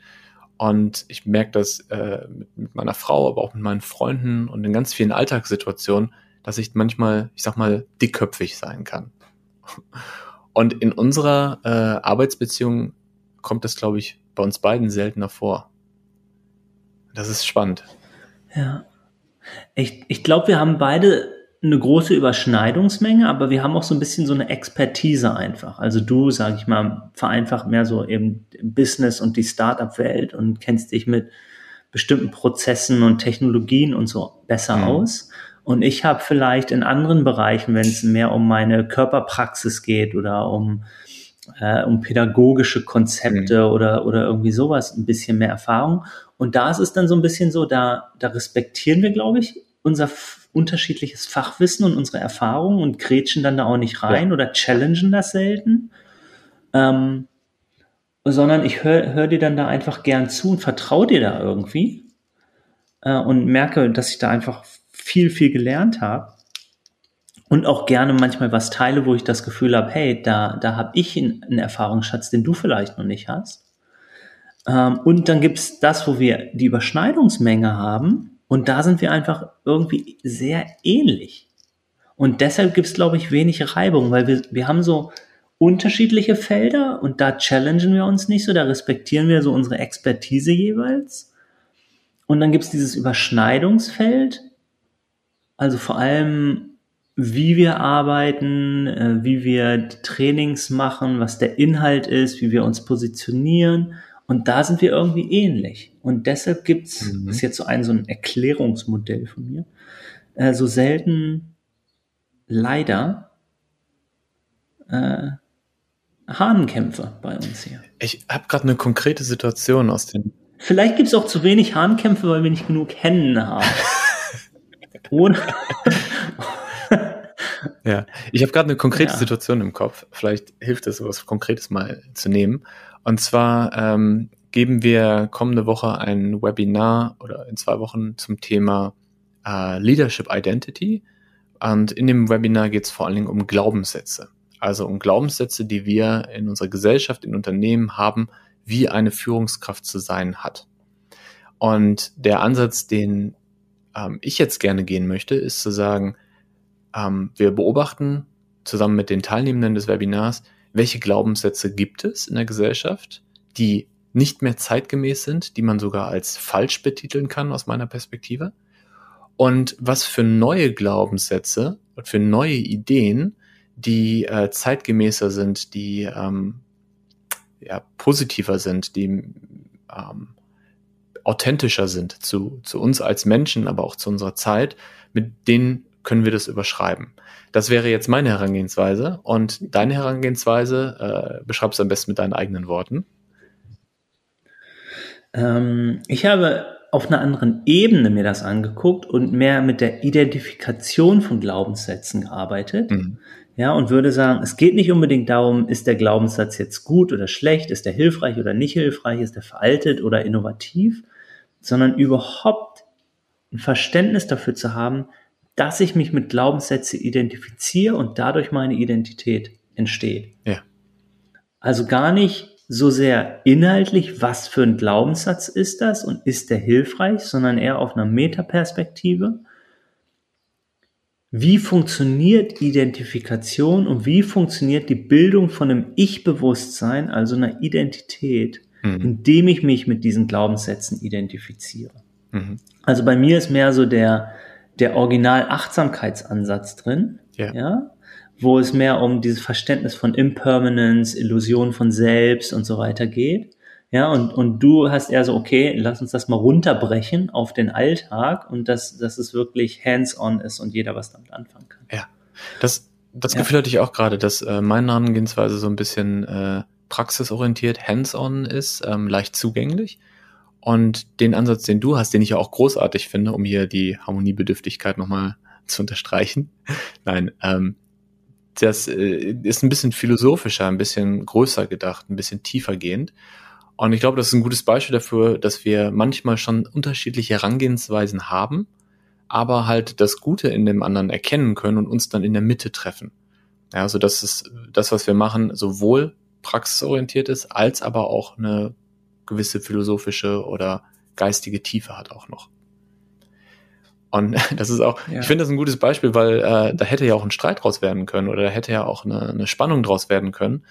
Und ich merke das äh, mit, meiner Frau, aber auch mit meinen Freunden und in ganz vielen Alltagssituationen, dass ich manchmal, ich sag mal, dickköpfig sein kann. Und in unserer äh, Arbeitsbeziehung kommt das, glaube ich, bei uns beiden seltener vor. Das ist spannend. Ja. Ich, ich glaube, wir haben beide eine große Überschneidungsmenge, aber wir haben auch so ein bisschen so eine Expertise einfach. Also du, sage ich mal, vereinfacht mehr so eben Business und die Startup-Welt und kennst dich mit bestimmten Prozessen und Technologien und so besser mhm. aus. Und ich habe vielleicht in anderen Bereichen, wenn es mehr um meine Körperpraxis geht oder um, äh, um pädagogische Konzepte mhm. oder, oder irgendwie sowas, ein bisschen mehr Erfahrung. Und da ist es dann so ein bisschen so, da, da respektieren wir, glaube ich, unser unterschiedliches Fachwissen und unsere Erfahrungen und grätschen dann da auch nicht rein ja. oder challengen das selten. Ähm, sondern ich höre hör dir dann da einfach gern zu und vertraue dir da irgendwie äh, und merke, dass ich da einfach viel, viel gelernt habe und auch gerne manchmal was teile, wo ich das Gefühl habe, hey, da, da habe ich einen, Erfahrungsschatz, den du vielleicht noch nicht hast. Ähm, und dann gibt's das, wo wir die Überschneidungsmenge haben und da sind wir einfach irgendwie sehr ähnlich. Und deshalb gibt's glaube ich, wenig Reibung, weil wir, wir haben so unterschiedliche Felder und da challengen wir uns nicht so, da respektieren wir so unsere Expertise jeweils. Und dann gibt's dieses Überschneidungsfeld, also vor allem, wie wir arbeiten, äh, wie wir Trainings machen, was der Inhalt ist, wie wir uns positionieren. Und da sind wir irgendwie ähnlich. Und deshalb gibt's, mhm. ist jetzt so ein, so ein Erklärungsmodell von mir, äh, so selten leider äh, Hahnenkämpfe bei uns hier. Ich habe gerade eine konkrete Situation aus den. Vielleicht gibt's auch zu wenig Hahnkämpfe, weil wir nicht genug Hennen haben. Ohne. ja, ich habe gerade eine konkrete ja. Situation im Kopf. Vielleicht hilft es, sowas Konkretes mal zu nehmen. Und zwar ähm, geben wir kommende Woche ein Webinar oder in zwei Wochen zum Thema äh, Leadership Identity. Und in dem Webinar geht es vor allen Dingen um Glaubenssätze. Also um Glaubenssätze, die wir in unserer Gesellschaft, in Unternehmen haben, wie eine Führungskraft zu sein hat. Und der Ansatz, den ähm, ich jetzt gerne gehen möchte, ist zu sagen, ähm, wir beobachten zusammen mit den Teilnehmenden des Webinars, welche Glaubenssätze gibt es in der Gesellschaft, die nicht mehr zeitgemäß sind, die man sogar als falsch betiteln kann aus meiner Perspektive. Und was für neue Glaubenssätze und für neue Ideen, die äh, zeitgemäßer sind, die ähm, ja, positiver sind, die ähm, authentischer sind zu, zu uns als Menschen, aber auch zu unserer Zeit, mit denen können wir das überschreiben. Das wäre jetzt meine Herangehensweise und deine Herangehensweise äh, beschreibst du am besten mit deinen eigenen Worten. Ähm, ich habe auf einer anderen Ebene mir das angeguckt und mehr mit der Identifikation von Glaubenssätzen gearbeitet. Mhm. Ja, und würde sagen, es geht nicht unbedingt darum, ist der Glaubenssatz jetzt gut oder schlecht, ist der hilfreich oder nicht hilfreich, ist der veraltet oder innovativ, sondern überhaupt ein Verständnis dafür zu haben, dass ich mich mit Glaubenssätzen identifiziere und dadurch meine Identität entsteht. Ja. Also gar nicht so sehr inhaltlich, was für ein Glaubenssatz ist das und ist der hilfreich, sondern eher auf einer Metaperspektive. Wie funktioniert Identifikation und wie funktioniert die Bildung von einem Ich-Bewusstsein, also einer Identität, mhm. indem ich mich mit diesen Glaubenssätzen identifiziere? Mhm. Also bei mir ist mehr so der, der Original-Achtsamkeitsansatz drin. Ja. ja wo es mehr um dieses Verständnis von Impermanence, Illusion von selbst und so weiter geht. Ja, und, und du hast eher so, okay, lass uns das mal runterbrechen auf den Alltag und dass, dass es wirklich hands-on ist und jeder was damit anfangen kann. Ja, das, das ja. Gefühl hatte ich auch gerade, dass äh, meine Herangehensweise so ein bisschen äh, praxisorientiert, hands-on ist, ähm, leicht zugänglich. Und den Ansatz, den du hast, den ich ja auch großartig finde, um hier die Harmoniebedürftigkeit nochmal zu unterstreichen. Nein, ähm, das äh, ist ein bisschen philosophischer, ein bisschen größer gedacht, ein bisschen tiefer gehend. Und ich glaube, das ist ein gutes Beispiel dafür, dass wir manchmal schon unterschiedliche Herangehensweisen haben, aber halt das Gute in dem anderen erkennen können und uns dann in der Mitte treffen. Ja, also das ist das, was wir machen, sowohl praxisorientiert ist, als aber auch eine gewisse philosophische oder geistige Tiefe hat auch noch. Und das ist auch, ja. ich finde das ein gutes Beispiel, weil äh, da hätte ja auch ein Streit draus werden können oder da hätte ja auch eine, eine Spannung draus werden können.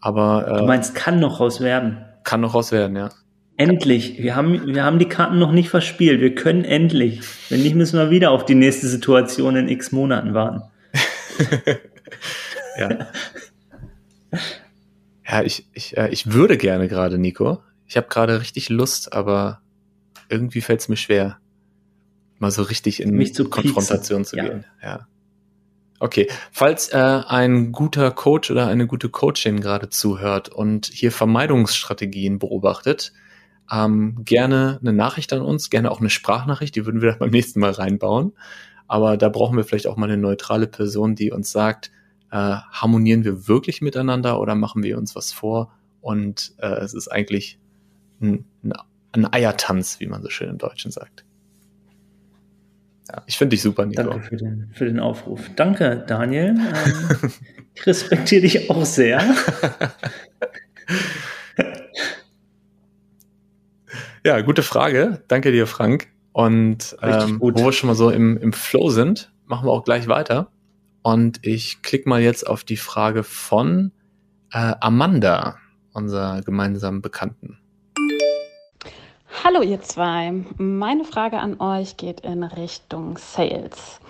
Aber äh, du meinst, kann noch raus werden? Kann noch raus werden, ja. Endlich. Wir haben, wir haben die Karten noch nicht verspielt. Wir können endlich. Wenn nicht, müssen wir wieder auf die nächste Situation in x Monaten warten. ja. Ja, ich, ich, äh, ich würde gerne gerade, Nico. Ich habe gerade richtig Lust, aber irgendwie fällt es mir schwer mal so richtig in Mich zu Konfrontation zu ja. gehen. Ja. Okay, falls äh, ein guter Coach oder eine gute Coachin gerade zuhört und hier Vermeidungsstrategien beobachtet, ähm, gerne eine Nachricht an uns, gerne auch eine Sprachnachricht, die würden wir dann beim nächsten Mal reinbauen. Aber da brauchen wir vielleicht auch mal eine neutrale Person, die uns sagt, äh, harmonieren wir wirklich miteinander oder machen wir uns was vor? Und äh, es ist eigentlich ein, ein Eiertanz, wie man so schön im Deutschen sagt. Ja, ich finde dich super, Nico. Danke für den, für den Aufruf. Danke, Daniel. Ähm, ich respektiere dich auch sehr. ja, gute Frage. Danke dir, Frank. Und ähm, wo wir schon mal so im, im Flow sind, machen wir auch gleich weiter. Und ich klicke mal jetzt auf die Frage von äh, Amanda, unserer gemeinsamen Bekannten. Hallo ihr zwei. Meine Frage an euch geht in Richtung Sales.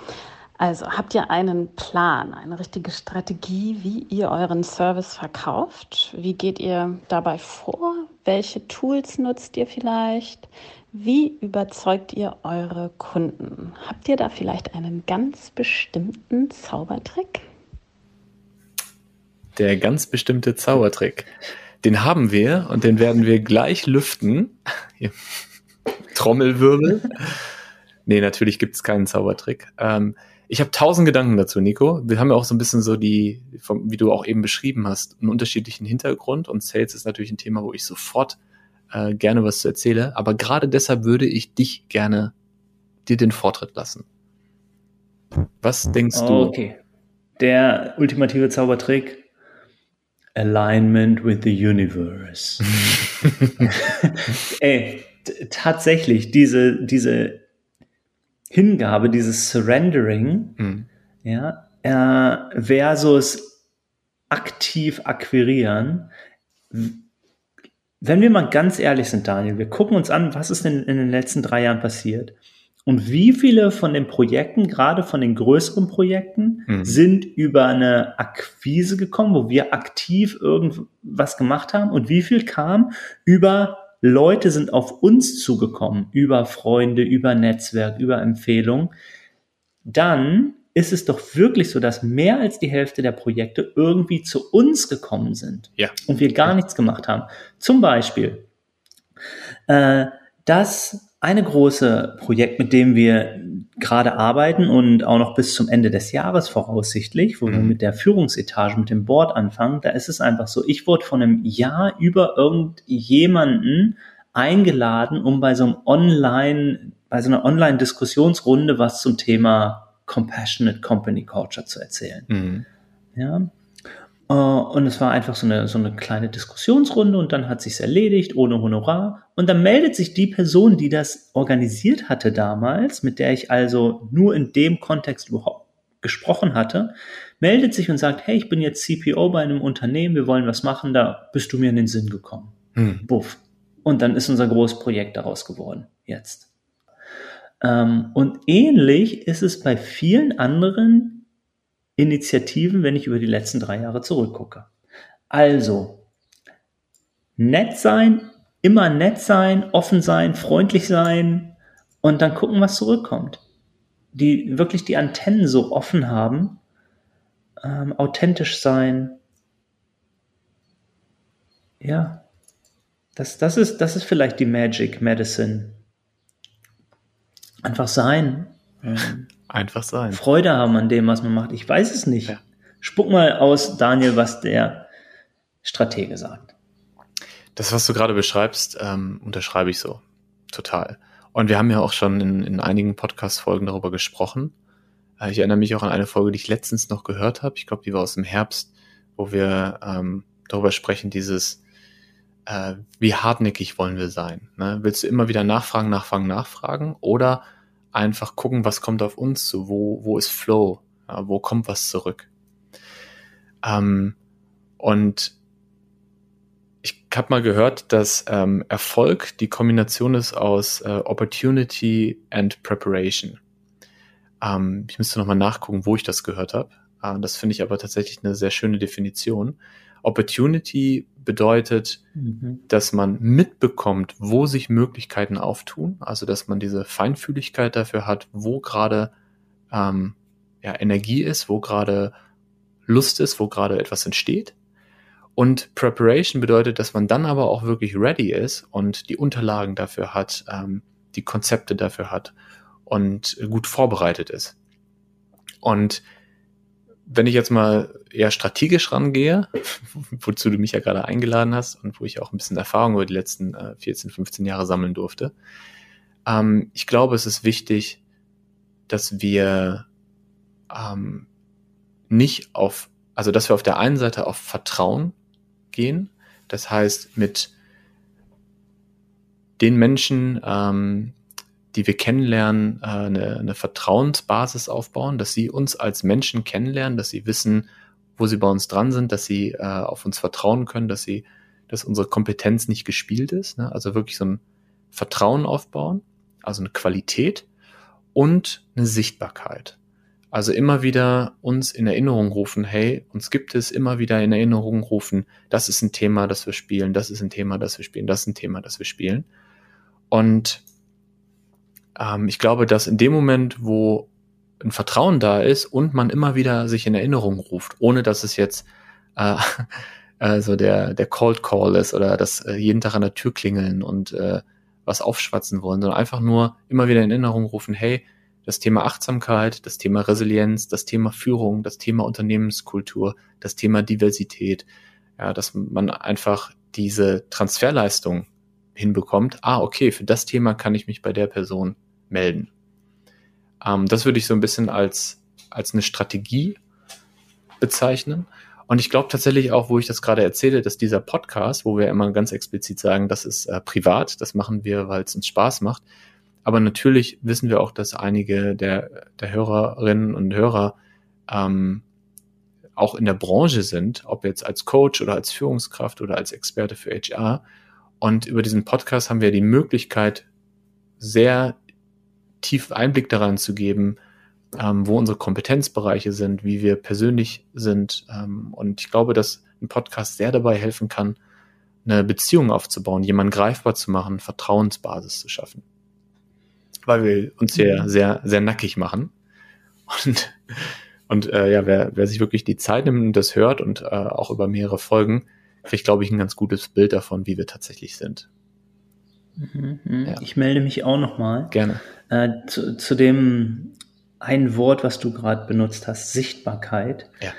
Also habt ihr einen Plan, eine richtige Strategie, wie ihr euren Service verkauft? Wie geht ihr dabei vor? Welche Tools nutzt ihr vielleicht? Wie überzeugt ihr eure Kunden? Habt ihr da vielleicht einen ganz bestimmten Zaubertrick? Der ganz bestimmte Zaubertrick. Den haben wir und den werden wir gleich lüften. Trommelwirbel. nee, natürlich gibt es keinen Zaubertrick. Ähm, ich habe tausend Gedanken dazu, Nico. Wir haben ja auch so ein bisschen so die, vom, wie du auch eben beschrieben hast, einen unterschiedlichen Hintergrund und Sales ist natürlich ein Thema, wo ich sofort äh, gerne was zu erzähle. Aber gerade deshalb würde ich dich gerne dir den Vortritt lassen. Was denkst du? Okay. Der ultimative Zaubertrick Alignment with the Universe. Ey, tatsächlich, diese, diese Hingabe, dieses Surrendering, mhm. ja, äh, versus aktiv akquirieren. Wenn wir mal ganz ehrlich sind, Daniel, wir gucken uns an, was ist denn in den letzten drei Jahren passiert? Und wie viele von den Projekten, gerade von den größeren Projekten, mhm. sind über eine Akquise gekommen, wo wir aktiv irgendwas gemacht haben? Und wie viel kam über Leute sind auf uns zugekommen, über Freunde, über Netzwerk, über Empfehlungen? Dann ist es doch wirklich so, dass mehr als die Hälfte der Projekte irgendwie zu uns gekommen sind ja. und wir gar nichts gemacht haben. Zum Beispiel, äh, dass eine große Projekt, mit dem wir gerade arbeiten und auch noch bis zum Ende des Jahres voraussichtlich, wo mhm. wir mit der Führungsetage, mit dem Board anfangen, da ist es einfach so, ich wurde von einem Jahr über irgendjemanden eingeladen, um bei so einem Online, bei so einer Online-Diskussionsrunde was zum Thema Compassionate Company Culture zu erzählen. Mhm. Ja, äh, und es war einfach so eine, so eine kleine Diskussionsrunde und dann hat sich's erledigt, ohne Honorar. Und dann meldet sich die Person, die das organisiert hatte damals, mit der ich also nur in dem Kontext überhaupt gesprochen hatte, meldet sich und sagt, hey, ich bin jetzt CPO bei einem Unternehmen, wir wollen was machen, da bist du mir in den Sinn gekommen. Hm. Buff. Und dann ist unser großes Projekt daraus geworden, jetzt. Ähm, und ähnlich ist es bei vielen anderen Initiativen, wenn ich über die letzten drei Jahre zurückgucke. Also, nett sein, immer nett sein, offen sein, freundlich sein und dann gucken, was zurückkommt. Die wirklich die Antennen so offen haben, ähm, authentisch sein. Ja, das, das, ist, das ist vielleicht die Magic Medicine. Einfach sein. Ähm, Einfach sein. Freude haben an dem, was man macht. Ich weiß es nicht. Ja. Spuck mal aus, Daniel, was der Stratege sagt. Das, was du gerade beschreibst, ähm, unterschreibe ich so. Total. Und wir haben ja auch schon in, in einigen Podcast-Folgen darüber gesprochen. Äh, ich erinnere mich auch an eine Folge, die ich letztens noch gehört habe. Ich glaube, die war aus dem Herbst, wo wir ähm, darüber sprechen, dieses, äh, wie hartnäckig wollen wir sein? Ne? Willst du immer wieder nachfragen, nachfragen, nachfragen? Oder einfach gucken, was kommt auf uns zu, wo, wo ist Flow, ja, wo kommt was zurück. Ähm, und ich habe mal gehört, dass ähm, Erfolg die Kombination ist aus äh, Opportunity and Preparation. Ähm, ich müsste nochmal nachgucken, wo ich das gehört habe. Äh, das finde ich aber tatsächlich eine sehr schöne Definition. Opportunity bedeutet, mhm. dass man mitbekommt, wo sich Möglichkeiten auftun, also dass man diese Feinfühligkeit dafür hat, wo gerade ähm, ja, Energie ist, wo gerade Lust ist, wo gerade etwas entsteht. Und Preparation bedeutet, dass man dann aber auch wirklich ready ist und die Unterlagen dafür hat, ähm, die Konzepte dafür hat und gut vorbereitet ist. Und wenn ich jetzt mal eher strategisch rangehe, wozu du mich ja gerade eingeladen hast und wo ich auch ein bisschen Erfahrung über die letzten äh, 14, 15 Jahre sammeln durfte, ähm, ich glaube, es ist wichtig, dass wir ähm, nicht auf, also dass wir auf der einen Seite auf Vertrauen gehen, das heißt mit den Menschen, ähm, die wir kennenlernen, äh, eine, eine Vertrauensbasis aufbauen, dass sie uns als Menschen kennenlernen, dass sie wissen, wo sie bei uns dran sind, dass sie äh, auf uns vertrauen können, dass sie, dass unsere Kompetenz nicht gespielt ist. Ne? Also wirklich so ein Vertrauen aufbauen, also eine Qualität und eine Sichtbarkeit. Also immer wieder uns in Erinnerung rufen, hey, uns gibt es immer wieder in Erinnerung rufen, das ist ein Thema, das wir spielen, das ist ein Thema, das wir spielen, das ist ein Thema, das wir spielen. Und ähm, ich glaube, dass in dem Moment, wo ein Vertrauen da ist und man immer wieder sich in Erinnerung ruft, ohne dass es jetzt äh, also der, der Cold Call ist oder dass äh, jeden Tag an der Tür klingeln und äh, was aufschwatzen wollen, sondern einfach nur immer wieder in Erinnerung rufen, hey, das Thema Achtsamkeit, das Thema Resilienz, das Thema Führung, das Thema Unternehmenskultur, das Thema Diversität, ja, dass man einfach diese Transferleistung hinbekommt, ah, okay, für das Thema kann ich mich bei der Person melden. Ähm, das würde ich so ein bisschen als, als eine Strategie bezeichnen. Und ich glaube tatsächlich auch, wo ich das gerade erzähle, dass dieser Podcast, wo wir immer ganz explizit sagen, das ist äh, privat, das machen wir, weil es uns Spaß macht. Aber natürlich wissen wir auch, dass einige der, der Hörerinnen und Hörer ähm, auch in der Branche sind, ob jetzt als Coach oder als Führungskraft oder als Experte für HR. Und über diesen Podcast haben wir die Möglichkeit, sehr tief Einblick daran zu geben, ähm, wo unsere Kompetenzbereiche sind, wie wir persönlich sind. Ähm, und ich glaube, dass ein Podcast sehr dabei helfen kann, eine Beziehung aufzubauen, jemanden greifbar zu machen, Vertrauensbasis zu schaffen. Weil wir uns hier mhm. sehr, sehr nackig machen. Und, und äh, ja, wer, wer sich wirklich die Zeit nimmt und das hört und äh, auch über mehrere Folgen, kriegt, glaube ich, ein ganz gutes Bild davon, wie wir tatsächlich sind. Mhm, ja. Ich melde mich auch nochmal. Gerne. Äh, zu, zu dem ein Wort, was du gerade benutzt hast, Sichtbarkeit. Ja.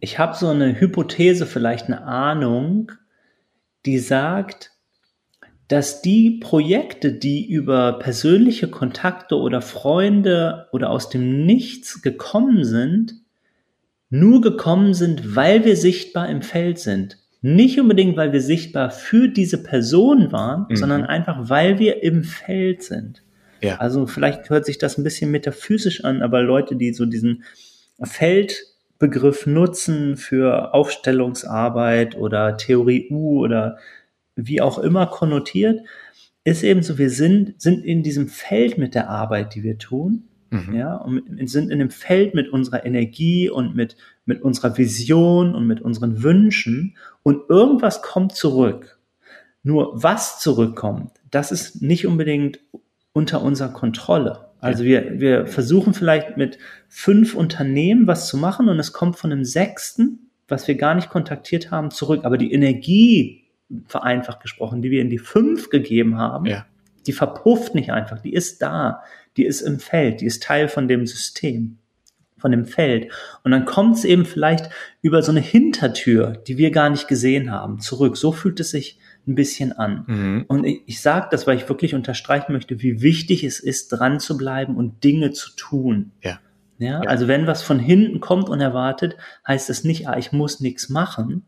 Ich habe so eine Hypothese, vielleicht eine Ahnung, die sagt, dass die Projekte, die über persönliche Kontakte oder Freunde oder aus dem Nichts gekommen sind, nur gekommen sind, weil wir sichtbar im Feld sind. Nicht unbedingt, weil wir sichtbar für diese Person waren, mhm. sondern einfach, weil wir im Feld sind. Ja. Also vielleicht hört sich das ein bisschen metaphysisch an, aber Leute, die so diesen Feldbegriff nutzen für Aufstellungsarbeit oder Theorie U oder wie auch immer konnotiert, ist eben so, wir sind, sind in diesem Feld mit der Arbeit, die wir tun, mhm. ja, und sind in dem Feld mit unserer Energie und mit, mit unserer Vision und mit unseren Wünschen und irgendwas kommt zurück. Nur was zurückkommt, das ist nicht unbedingt unter unserer Kontrolle. Also wir, wir versuchen vielleicht mit fünf Unternehmen was zu machen und es kommt von einem sechsten, was wir gar nicht kontaktiert haben, zurück. Aber die Energie, vereinfacht gesprochen, die wir in die fünf gegeben haben, ja. die verpufft nicht einfach, die ist da, die ist im Feld, die ist Teil von dem System, von dem Feld. Und dann kommt es eben vielleicht über so eine Hintertür, die wir gar nicht gesehen haben, zurück. So fühlt es sich ein bisschen an. Mhm. Und ich, ich sage das, weil ich wirklich unterstreichen möchte, wie wichtig es ist, dran zu bleiben und Dinge zu tun. Ja. Ja, also wenn was von hinten kommt unerwartet, heißt das nicht, ah, ich muss nichts machen,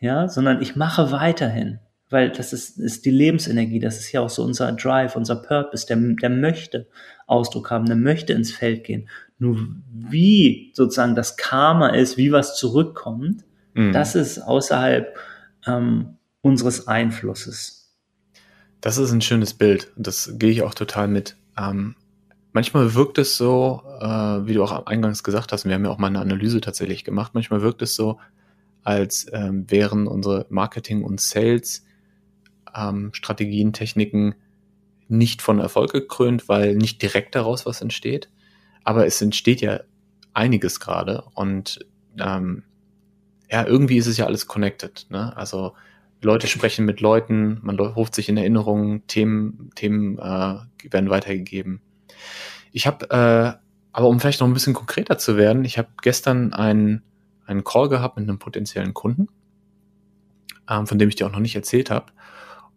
ja, sondern ich mache weiterhin, weil das ist, ist die Lebensenergie, das ist ja auch so unser Drive, unser Purpose, der, der möchte Ausdruck haben, der möchte ins Feld gehen. Nur wie sozusagen das Karma ist, wie was zurückkommt, mhm. das ist außerhalb ähm, unseres Einflusses. Das ist ein schönes Bild. Das gehe ich auch total mit. Ähm, manchmal wirkt es so, äh, wie du auch eingangs gesagt hast, wir haben ja auch mal eine Analyse tatsächlich gemacht, manchmal wirkt es so, als ähm, wären unsere Marketing- und Sales-Strategien, ähm, Techniken nicht von Erfolg gekrönt, weil nicht direkt daraus was entsteht. Aber es entsteht ja einiges gerade und ähm, ja, irgendwie ist es ja alles connected. Ne? Also Leute sprechen mit Leuten, man ruft sich in Erinnerung, Themen, Themen äh, werden weitergegeben. Ich habe, äh, aber um vielleicht noch ein bisschen konkreter zu werden, ich habe gestern einen, einen Call gehabt mit einem potenziellen Kunden, ähm, von dem ich dir auch noch nicht erzählt habe.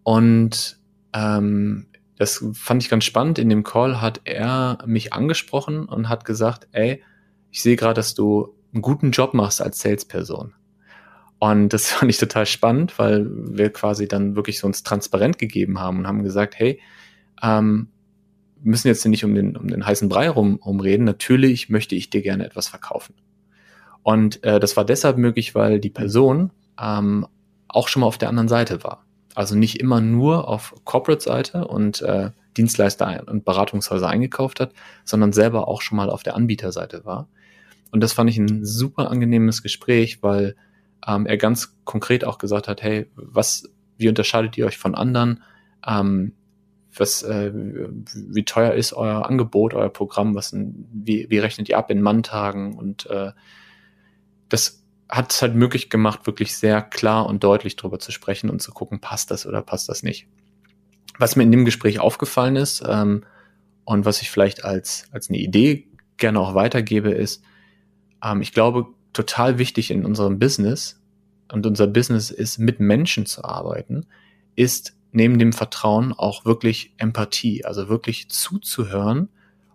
Und ähm, das fand ich ganz spannend. In dem Call hat er mich angesprochen und hat gesagt, ey, ich sehe gerade, dass du einen guten Job machst als Salesperson. Und das fand ich total spannend, weil wir quasi dann wirklich so uns transparent gegeben haben und haben gesagt, hey, ähm, müssen jetzt nicht um den, um den heißen Brei rum, rumreden. Natürlich möchte ich dir gerne etwas verkaufen. Und äh, das war deshalb möglich, weil die Person ähm, auch schon mal auf der anderen Seite war. Also nicht immer nur auf Corporate-Seite und äh, Dienstleister und Beratungshäuser eingekauft hat, sondern selber auch schon mal auf der Anbieterseite war. Und das fand ich ein super angenehmes Gespräch, weil ähm, er ganz konkret auch gesagt hat, hey, was, wie unterscheidet ihr euch von anderen? Ähm, was, äh, wie teuer ist euer Angebot, euer Programm? Was, wie, wie rechnet ihr ab in Manntagen? Und äh, das hat es halt möglich gemacht, wirklich sehr klar und deutlich drüber zu sprechen und zu gucken, passt das oder passt das nicht. Was mir in dem Gespräch aufgefallen ist ähm, und was ich vielleicht als, als eine Idee gerne auch weitergebe, ist, ähm, ich glaube, total wichtig in unserem Business, und unser Business ist, mit Menschen zu arbeiten, ist neben dem Vertrauen auch wirklich Empathie, also wirklich zuzuhören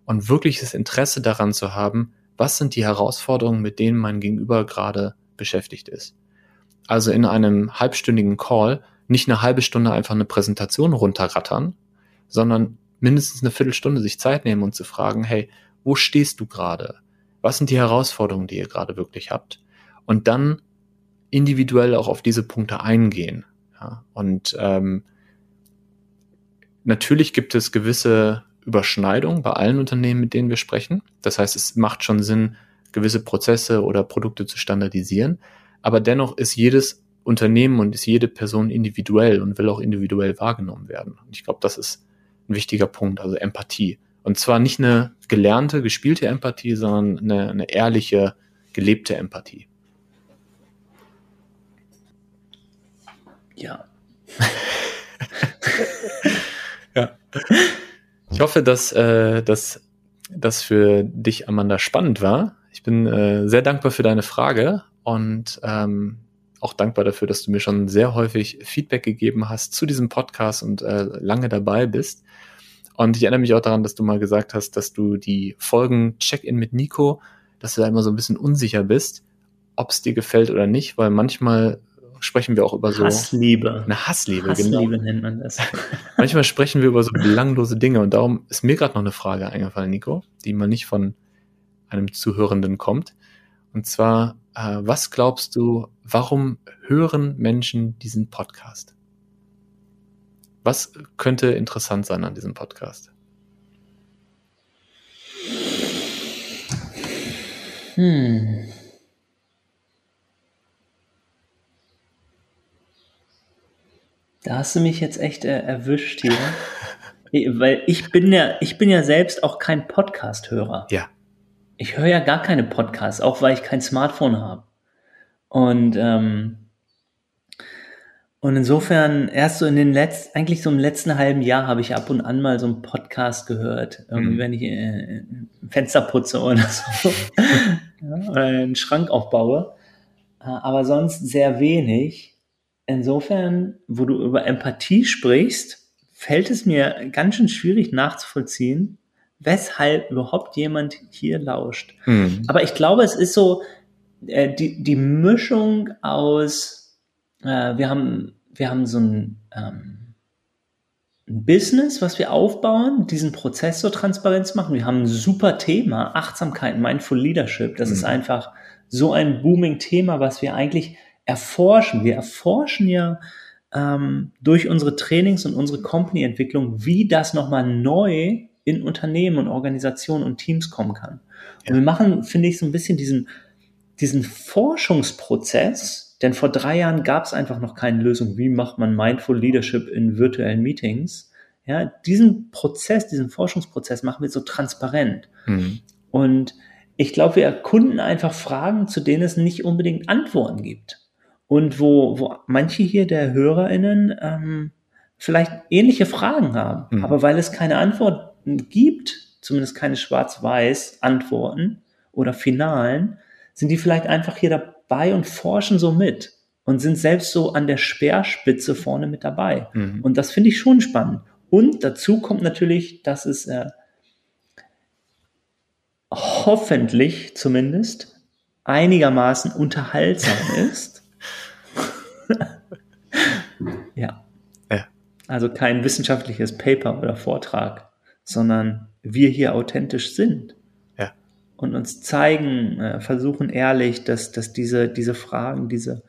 und wirkliches Interesse daran zu haben, was sind die Herausforderungen, mit denen mein Gegenüber gerade beschäftigt ist. Also in einem halbstündigen Call nicht eine halbe Stunde einfach eine Präsentation runterrattern, sondern mindestens eine Viertelstunde sich Zeit nehmen und zu fragen, hey, wo stehst du gerade? Was sind die Herausforderungen, die ihr gerade wirklich habt? Und dann individuell auch auf diese Punkte eingehen. Ja, und ähm, natürlich gibt es gewisse Überschneidungen bei allen Unternehmen, mit denen wir sprechen. Das heißt, es macht schon Sinn, gewisse Prozesse oder Produkte zu standardisieren. Aber dennoch ist jedes Unternehmen und ist jede Person individuell und will auch individuell wahrgenommen werden. Und ich glaube, das ist ein wichtiger Punkt, also Empathie. Und zwar nicht eine gelernte, gespielte Empathie, sondern eine, eine ehrliche, gelebte Empathie. Ja. Ich hoffe, dass äh, das das für dich, Amanda, spannend war. Ich bin äh, sehr dankbar für deine Frage und ähm, auch dankbar dafür, dass du mir schon sehr häufig Feedback gegeben hast zu diesem Podcast und äh, lange dabei bist. Und ich erinnere mich auch daran, dass du mal gesagt hast, dass du die Folgen Check-in mit Nico, dass du da immer so ein bisschen unsicher bist, ob es dir gefällt oder nicht, weil manchmal sprechen wir auch über so Hassliebe. Eine Hassliebe, Hassliebe genau. nennt man das. Manchmal sprechen wir über so belanglose Dinge und darum ist mir gerade noch eine Frage eingefallen, Nico, die mal nicht von einem Zuhörenden kommt. Und zwar, äh, was glaubst du, warum hören Menschen diesen Podcast? Was könnte interessant sein an diesem Podcast? Hm. Da hast du mich jetzt echt äh, erwischt hier. Weil ich bin ja, ich bin ja selbst auch kein Podcast-Hörer. Ja. Ich höre ja gar keine Podcasts, auch weil ich kein Smartphone habe. Und, ähm, und insofern, erst so in den letzten, eigentlich so im letzten halben Jahr habe ich ab und an mal so einen Podcast gehört. Irgendwie, Mhm. wenn ich äh, ein Fenster putze oder so. ja, oder einen Schrank aufbaue. Äh, Aber sonst sehr wenig. Insofern, wo du über Empathie sprichst, fällt es mir ganz schön schwierig nachzuvollziehen, weshalb überhaupt jemand hier lauscht. Hm. Aber ich glaube, es ist so äh, die, die Mischung aus, äh, wir haben, wir haben so ein, ähm, ein Business, was wir aufbauen, diesen Prozess so transparent zu machen. Wir haben ein super Thema, Achtsamkeit, Mindful Leadership. Das Mhm. ist einfach so ein booming Thema, was wir eigentlich erforschen. Wir erforschen ja ähm, durch unsere Trainings und unsere Company-Entwicklung, wie das nochmal neu in Unternehmen und Organisationen und Teams kommen kann. Ja. Und wir machen, finde ich, so ein bisschen diesen, diesen Forschungsprozess, denn vor drei Jahren gab es einfach noch keine Lösung, wie macht man Mindful Leadership in virtuellen Meetings. Ja, diesen Prozess, diesen Forschungsprozess machen wir so transparent. Hm. Und ich glaube, wir erkunden einfach Fragen, zu denen es nicht unbedingt Antworten gibt. Und wo, wo manche hier der HörerInnen ähm, vielleicht ähnliche Fragen haben, Mhm. aber weil es keine Antworten gibt, zumindest keine Schwarz-Weiß-Antworten oder Finalen, sind die vielleicht einfach hier dabei und forschen so mit und sind selbst so an der Speerspitze vorne mit dabei. Hm. Und das finde ich schon spannend. Und dazu kommt natürlich, dass es äh, hoffentlich zumindest einigermaßen unterhaltsam ist. ja. Ja. Also kein wissenschaftliches Paper oder Vortrag, sondern wir hier authentisch sind. Und uns zeigen, äh, versuchen ehrlich, dass, dass diese, diese Fragen, diese,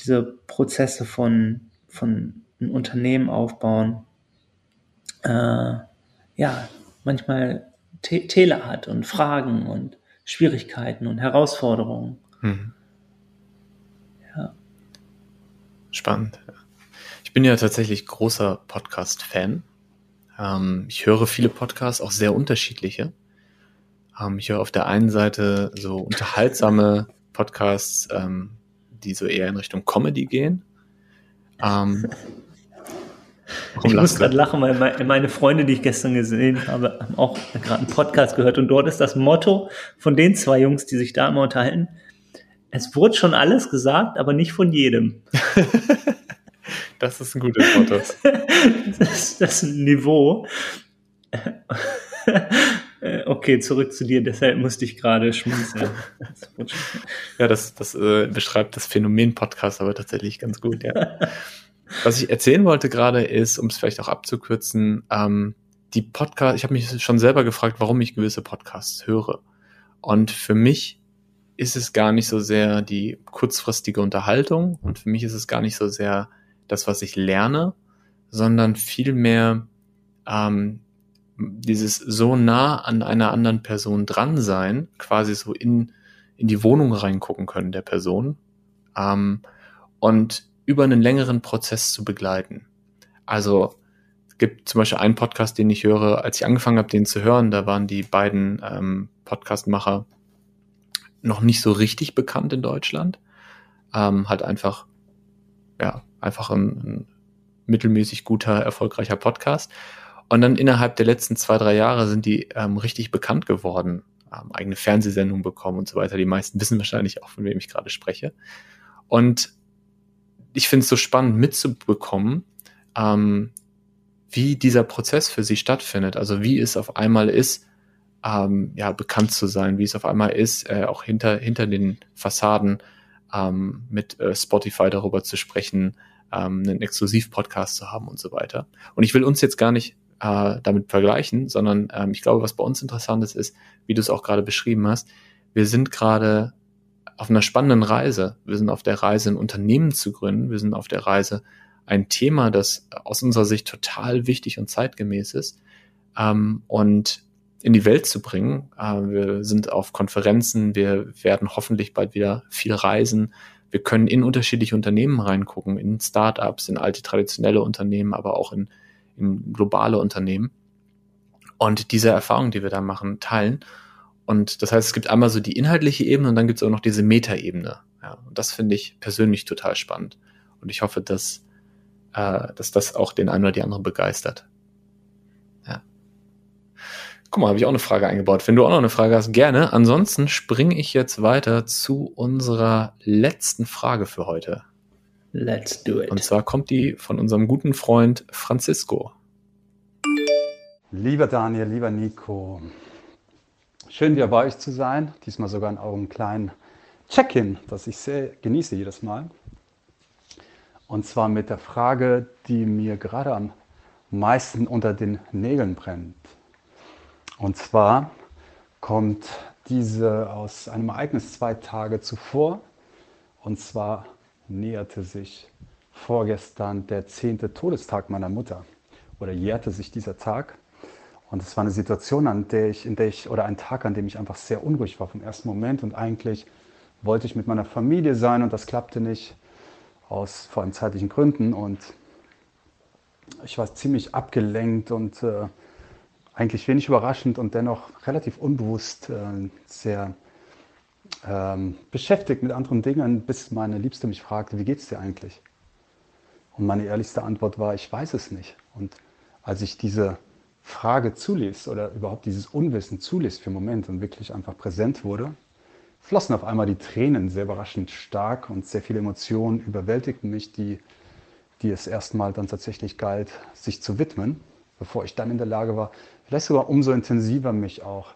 diese Prozesse von, von ein Unternehmen aufbauen, äh, ja, manchmal Te Täler hat und Fragen und Schwierigkeiten und Herausforderungen. Hm. Ja. Spannend. Ich bin ja tatsächlich großer Podcast-Fan. Ähm, ich höre viele Podcasts, auch sehr unterschiedliche. Ähm, ich höre auf der einen Seite so unterhaltsame Podcasts, ähm, die so eher in Richtung Comedy gehen. Ähm, Ich muss gerade lachen, weil me- meine Freunde, die ich gestern gesehen habe, haben auch gerade einen Podcast gehört und dort ist das Motto von den zwei Jungs, die sich da immer unterhalten. Es wurde schon alles gesagt, aber nicht von jedem. Das ist ein gutes Motto. Das ist das Niveau. Äh, Okay, zurück zu dir, deshalb musste ich gerade schmunzeln. Ja, das, das äh, beschreibt das Phänomen Podcast aber tatsächlich ganz gut, ja. Was ich erzählen wollte gerade ist, um es vielleicht auch abzukürzen, ähm, die Podcast, ich habe mich schon selber gefragt, warum ich gewisse Podcasts höre. Und für mich ist es gar nicht so sehr die kurzfristige Unterhaltung und für mich ist es gar nicht so sehr das, was ich lerne, sondern vielmehr ähm, dieses so nah an einer anderen Person dran sein, quasi so in, in die Wohnung reingucken können der Person ähm, und über einen längeren Prozess zu begleiten. Also es gibt zum Beispiel einen Podcast, den ich höre, als ich angefangen habe, den zu hören, da waren die beiden ähm, Podcastmacher noch nicht so richtig bekannt in Deutschland. Ähm, halt einfach, ja, einfach ein, ein mittelmäßig guter, erfolgreicher Podcast. Und dann innerhalb der letzten zwei, drei Jahre sind die ähm, richtig bekannt geworden, ähm, eigene Fernsehsendungen bekommen und so weiter. Die meisten wissen wahrscheinlich auch, von wem ich gerade spreche. Und ich finde es so spannend mitzubekommen, ähm, wie dieser Prozess für sie stattfindet. Also wie es auf einmal ist, ähm, ja, bekannt zu sein, wie es auf einmal ist, äh, auch hinter, hinter den Fassaden ähm, mit äh, Spotify darüber zu sprechen, ähm, einen Exklusiv-Podcast zu haben und so weiter. Und ich will uns jetzt gar nicht äh, damit vergleichen, sondern ähm, ich glaube, was bei uns interessant ist, ist, wie du es auch gerade beschrieben hast, wir sind gerade auf einer spannenden Reise. Wir sind auf der Reise, ein Unternehmen zu gründen. Wir sind auf der Reise, ein Thema, das aus unserer Sicht total wichtig und zeitgemäß ist ähm, und in die Welt zu bringen. Äh, wir sind auf Konferenzen, wir werden hoffentlich bald wieder viel reisen. Wir können in unterschiedliche Unternehmen reingucken, in Startups, in alte traditionelle Unternehmen, aber auch in, in globale Unternehmen. Und diese Erfahrungen, die wir da machen, teilen. Und das heißt, es gibt einmal so die inhaltliche Ebene und dann gibt es auch noch diese Metaebene. Ja, und das finde ich persönlich total spannend. Und ich hoffe, dass äh, dass das auch den einen oder die andere begeistert. Ja. Guck mal, habe ich auch eine Frage eingebaut. Wenn du auch noch eine Frage hast, gerne. Ansonsten springe ich jetzt weiter zu unserer letzten Frage für heute. Let's do it. Und zwar kommt die von unserem guten Freund Francisco. Lieber Daniel, lieber Nico, schön wieder bei euch zu sein. Diesmal sogar in eurem kleinen Check-in, das ich sehr genieße jedes Mal. Und zwar mit der Frage, die mir gerade am meisten unter den Nägeln brennt. Und zwar kommt diese aus einem Ereignis zwei Tage zuvor. Und zwar näherte sich vorgestern der zehnte Todestag meiner Mutter oder jährte sich dieser Tag. Und es war eine Situation, an der ich, in der ich, oder ein Tag, an dem ich einfach sehr unruhig war vom ersten Moment. Und eigentlich wollte ich mit meiner Familie sein und das klappte nicht aus vor allem zeitlichen Gründen. Und ich war ziemlich abgelenkt und äh, eigentlich wenig überraschend und dennoch relativ unbewusst äh, sehr ähm, beschäftigt mit anderen Dingen, bis meine Liebste mich fragte, wie geht's dir eigentlich? Und meine ehrlichste Antwort war, ich weiß es nicht. Und als ich diese Frage zuließ oder überhaupt dieses Unwissen zuließ für einen Moment und wirklich einfach präsent wurde, flossen auf einmal die Tränen sehr überraschend stark und sehr viele Emotionen überwältigten mich, die, die es erstmal dann tatsächlich galt, sich zu widmen, bevor ich dann in der Lage war, vielleicht sogar umso intensiver mich auch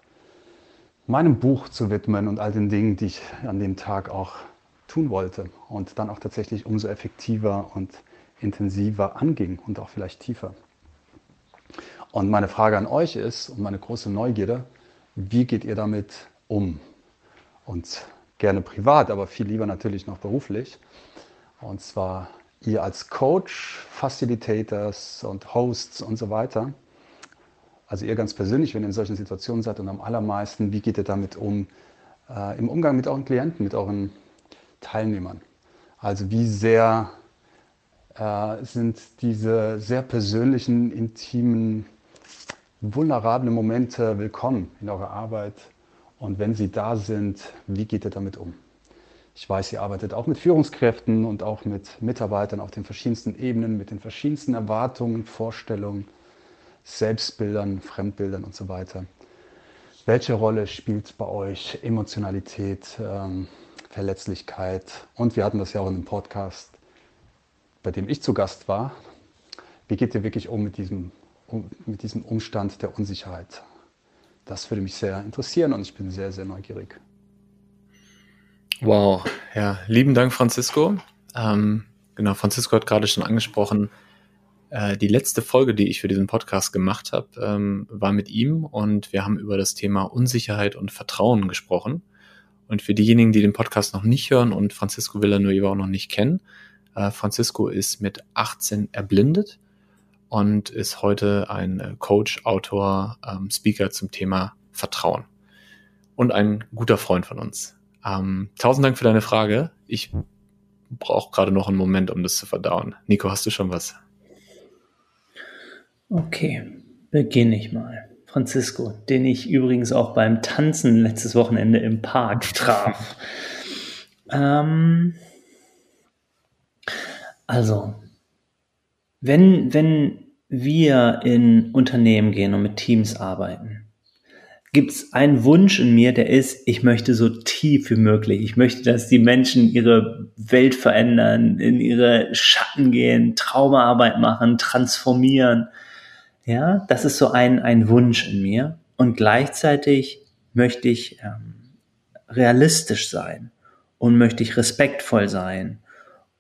meinem Buch zu widmen und all den Dingen, die ich an dem Tag auch tun wollte und dann auch tatsächlich umso effektiver und intensiver anging und auch vielleicht tiefer. Und meine Frage an euch ist und meine große Neugierde, wie geht ihr damit um? und gerne privat, aber viel lieber natürlich noch beruflich. Und zwar ihr als Coach, Facilitators und Hosts und so weiter. Also ihr ganz persönlich, wenn ihr in solchen Situationen seid und am allermeisten, wie geht ihr damit um äh, im Umgang mit euren Klienten, mit euren Teilnehmern? Also wie sehr äh, sind diese sehr persönlichen, intimen, vulnerablen Momente willkommen in eurer Arbeit, und wenn sie da sind, wie geht ihr damit um? Ich weiß, ihr arbeitet auch mit Führungskräften und auch mit Mitarbeitern auf den verschiedensten Ebenen, mit den verschiedensten Erwartungen, Vorstellungen, Selbstbildern, Fremdbildern und so weiter. Welche Rolle spielt bei euch Emotionalität, ähm, Verletzlichkeit? Und wir hatten das ja auch in einem Podcast, bei dem ich zu Gast war. Wie geht ihr wirklich um mit diesem, um, mit diesem Umstand der Unsicherheit? das würde mich sehr interessieren und ich bin sehr, sehr neugierig. Wow, ja, lieben Dank, Francisco. Ähm, genau, Francisco hat gerade schon angesprochen, äh, die letzte Folge, die ich für diesen Podcast gemacht habe, ähm, war mit ihm und wir haben über das Thema Unsicherheit und Vertrauen gesprochen. Und für diejenigen, die den Podcast noch nicht hören und Francisco Villanueva auch noch nicht kennen, äh, Francisco ist mit 18 erblindet und ist heute ein äh, Coach, Autor, ähm, Speaker zum Thema Vertrauen und ein guter Freund von uns. Ähm, tausend Dank für deine Frage. Ich brauche gerade noch einen Moment, um das zu verdauen. Nico, hast du schon was? Okay, beginne ich mal. Francisco, den ich übrigens auch beim Tanzen letztes Wochenende im Park traf. ähm, also, wenn, wenn wir in Unternehmen gehen und mit Teams arbeiten, gibt es einen Wunsch in mir, der ist, ich möchte so tief wie möglich. Ich möchte, dass die Menschen ihre Welt verändern, in ihre Schatten gehen, Traumaarbeit machen, transformieren. Ja, das ist so ein, ein Wunsch in mir. Und gleichzeitig möchte ich ähm, realistisch sein und möchte ich respektvoll sein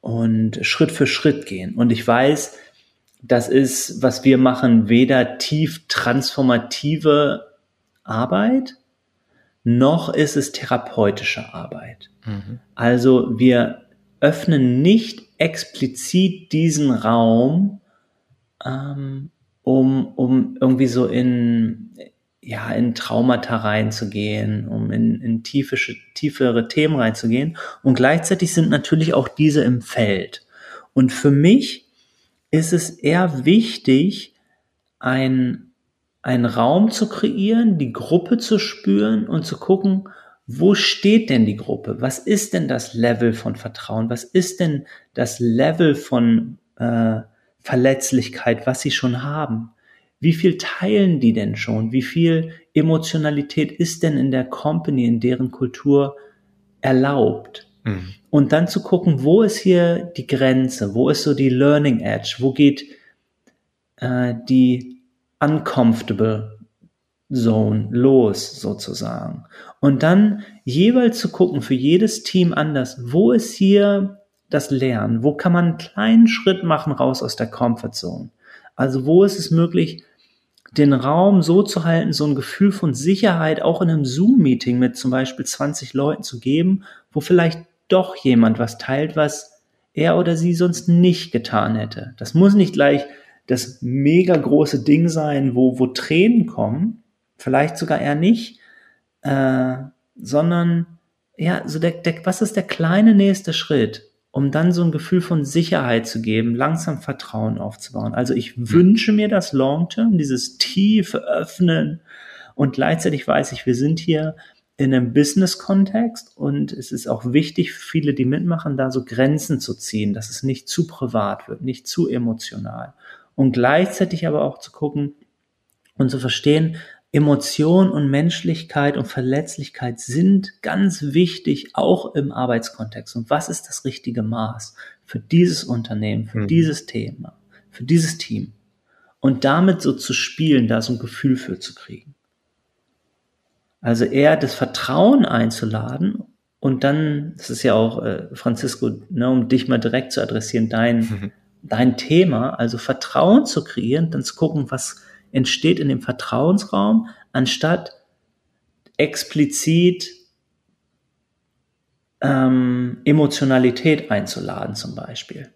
und Schritt für Schritt gehen. Und ich weiß, das ist, was wir machen, weder tief transformative Arbeit, noch ist es therapeutische Arbeit. Mhm. Also wir öffnen nicht explizit diesen Raum, ähm, um, um irgendwie so in, ja, in Traumata reinzugehen, um in, in tiefe, tiefere Themen reinzugehen. Und gleichzeitig sind natürlich auch diese im Feld. Und für mich ist es eher wichtig, ein, einen Raum zu kreieren, die Gruppe zu spüren und zu gucken, wo steht denn die Gruppe? Was ist denn das Level von Vertrauen? Was ist denn das Level von äh, Verletzlichkeit, was sie schon haben? Wie viel teilen die denn schon? Wie viel Emotionalität ist denn in der Company, in deren Kultur erlaubt? Mhm. Und dann zu gucken, wo ist hier die Grenze? Wo ist so die Learning Edge? Wo geht äh, die uncomfortable Zone los sozusagen? Und dann jeweils zu gucken für jedes Team anders, wo ist hier das Lernen? Wo kann man einen kleinen Schritt machen raus aus der Comfort Zone? Also wo ist es möglich, den Raum so zu halten, so ein Gefühl von Sicherheit auch in einem Zoom-Meeting mit zum Beispiel 20 Leuten zu geben, wo vielleicht doch jemand was teilt, was er oder sie sonst nicht getan hätte. Das muss nicht gleich das mega große Ding sein, wo, wo Tränen kommen, vielleicht sogar eher nicht, äh, sondern ja, so der, der, was ist der kleine nächste Schritt? Um dann so ein Gefühl von Sicherheit zu geben, langsam Vertrauen aufzubauen. Also ich wünsche mir das Long-Term, dieses tiefe Öffnen und gleichzeitig weiß ich, wir sind hier in einem Business-Kontext und es ist auch wichtig für viele, die mitmachen, da so Grenzen zu ziehen, dass es nicht zu privat wird, nicht zu emotional. Und gleichzeitig aber auch zu gucken und zu verstehen, Emotion und Menschlichkeit und Verletzlichkeit sind ganz wichtig, auch im Arbeitskontext. Und was ist das richtige Maß für dieses Unternehmen, für mhm. dieses Thema, für dieses Team? Und damit so zu spielen, da so ein Gefühl für zu kriegen. Also eher das Vertrauen einzuladen und dann, das ist ja auch, äh, Francisco, ne, um dich mal direkt zu adressieren, dein, mhm. dein Thema, also Vertrauen zu kreieren, dann zu gucken, was, entsteht in dem Vertrauensraum, anstatt explizit ähm, Emotionalität einzuladen zum Beispiel.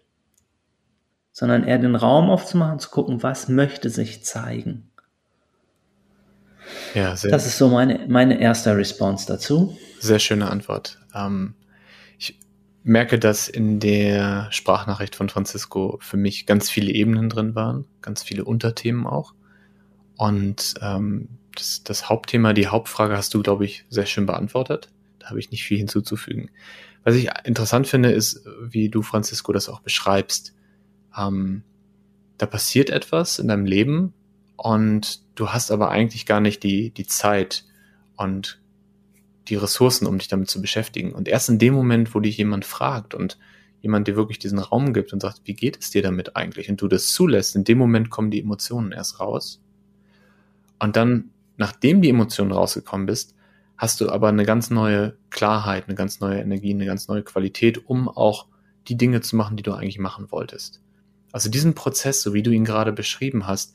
Sondern eher den Raum aufzumachen, zu gucken, was möchte sich zeigen. Ja, sehr, das ist so meine, meine erste Response dazu. Sehr schöne Antwort. Ähm, ich merke, dass in der Sprachnachricht von Francisco für mich ganz viele Ebenen drin waren, ganz viele Unterthemen auch. Und ähm, das, das Hauptthema, die Hauptfrage hast du, glaube ich, sehr schön beantwortet. Da habe ich nicht viel hinzuzufügen. Was ich interessant finde, ist, wie du, Francisco, das auch beschreibst. Ähm, da passiert etwas in deinem Leben und du hast aber eigentlich gar nicht die, die Zeit und die Ressourcen, um dich damit zu beschäftigen. Und erst in dem Moment, wo dich jemand fragt und jemand dir wirklich diesen Raum gibt und sagt, wie geht es dir damit eigentlich? Und du das zulässt, in dem Moment kommen die Emotionen erst raus. Und dann, nachdem die Emotionen rausgekommen bist, hast du aber eine ganz neue Klarheit, eine ganz neue Energie, eine ganz neue Qualität, um auch die Dinge zu machen, die du eigentlich machen wolltest. Also diesen Prozess, so wie du ihn gerade beschrieben hast,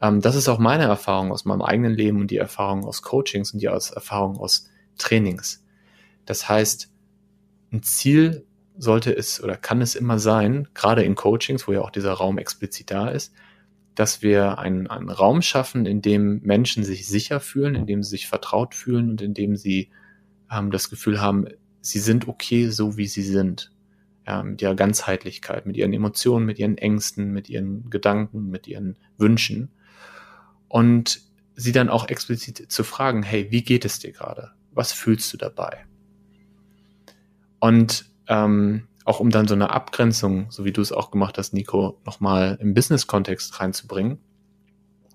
ähm, das ist auch meine Erfahrung aus meinem eigenen Leben und die Erfahrung aus Coachings und die Erfahrung aus Trainings. Das heißt, ein Ziel sollte es oder kann es immer sein, gerade in Coachings, wo ja auch dieser Raum explizit da ist, dass wir einen, einen Raum schaffen, in dem Menschen sich sicher fühlen, in dem sie sich vertraut fühlen und in dem sie ähm, das Gefühl haben, sie sind okay, so wie sie sind. Ja, mit ihrer Ganzheitlichkeit, mit ihren Emotionen, mit ihren Ängsten, mit ihren Gedanken, mit ihren Wünschen. Und sie dann auch explizit zu fragen, hey, wie geht es dir gerade? Was fühlst du dabei? Und ähm, auch um dann so eine Abgrenzung, so wie du es auch gemacht hast, Nico, nochmal im Business-Kontext reinzubringen.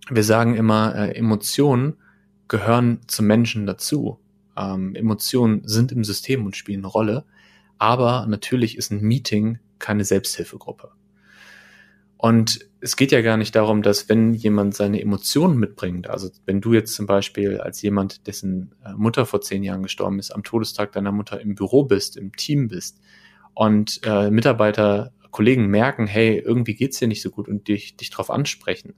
Wir sagen immer, äh, Emotionen gehören zum Menschen dazu. Ähm, Emotionen sind im System und spielen eine Rolle. Aber natürlich ist ein Meeting keine Selbsthilfegruppe. Und es geht ja gar nicht darum, dass wenn jemand seine Emotionen mitbringt, also wenn du jetzt zum Beispiel als jemand, dessen äh, Mutter vor zehn Jahren gestorben ist, am Todestag deiner Mutter im Büro bist, im Team bist und äh, Mitarbeiter, Kollegen merken, hey, irgendwie geht's dir nicht so gut und dich, dich drauf ansprechen,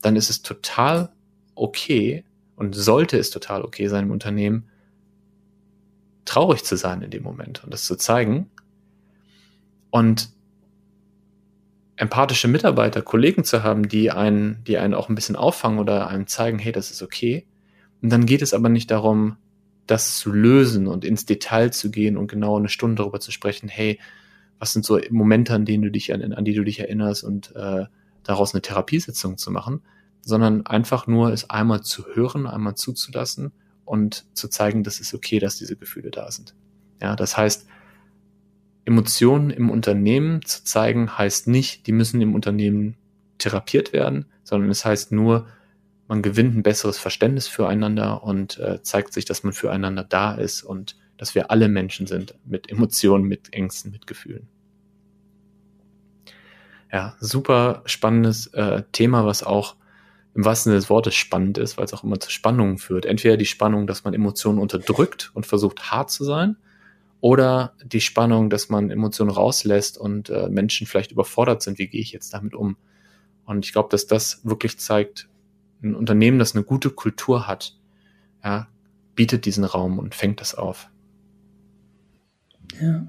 dann ist es total okay und sollte es total okay sein im Unternehmen, traurig zu sein in dem Moment und das zu zeigen. Und empathische Mitarbeiter, Kollegen zu haben, die einen, die einen auch ein bisschen auffangen oder einem zeigen, hey, das ist okay. Und dann geht es aber nicht darum, das zu lösen und ins Detail zu gehen und genau eine Stunde darüber zu sprechen, hey, was sind so Momente, an denen du dich an, an die du dich erinnerst und äh, daraus eine Therapiesitzung zu machen, sondern einfach nur es einmal zu hören, einmal zuzulassen und zu zeigen, dass es okay, dass diese Gefühle da sind. Ja, das heißt, Emotionen im Unternehmen zu zeigen, heißt nicht, die müssen im Unternehmen therapiert werden, sondern es heißt nur, man gewinnt ein besseres Verständnis füreinander und äh, zeigt sich, dass man füreinander da ist und dass wir alle Menschen sind mit Emotionen, mit Ängsten, mit Gefühlen. Ja, super spannendes äh, Thema, was auch im wahrsten Sinne des Wortes spannend ist, weil es auch immer zu Spannungen führt. Entweder die Spannung, dass man Emotionen unterdrückt und versucht hart zu sein, oder die Spannung, dass man Emotionen rauslässt und äh, Menschen vielleicht überfordert sind, wie gehe ich jetzt damit um? Und ich glaube, dass das wirklich zeigt, ein Unternehmen, das eine gute Kultur hat, ja, bietet diesen Raum und fängt das auf. Ja.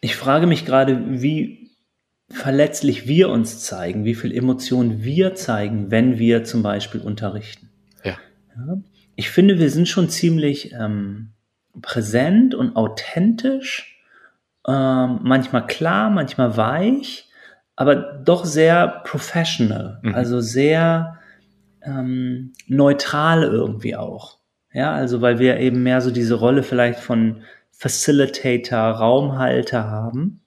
Ich frage mich gerade, wie verletzlich wir uns zeigen, wie viel Emotionen wir zeigen, wenn wir zum Beispiel unterrichten. Ja. ja. Ich finde, wir sind schon ziemlich ähm, präsent und authentisch, ähm, manchmal klar, manchmal weich, aber doch sehr professional, mhm. also sehr ähm, neutral irgendwie auch. Ja, also weil wir eben mehr so diese Rolle vielleicht von Facilitator, Raumhalter haben.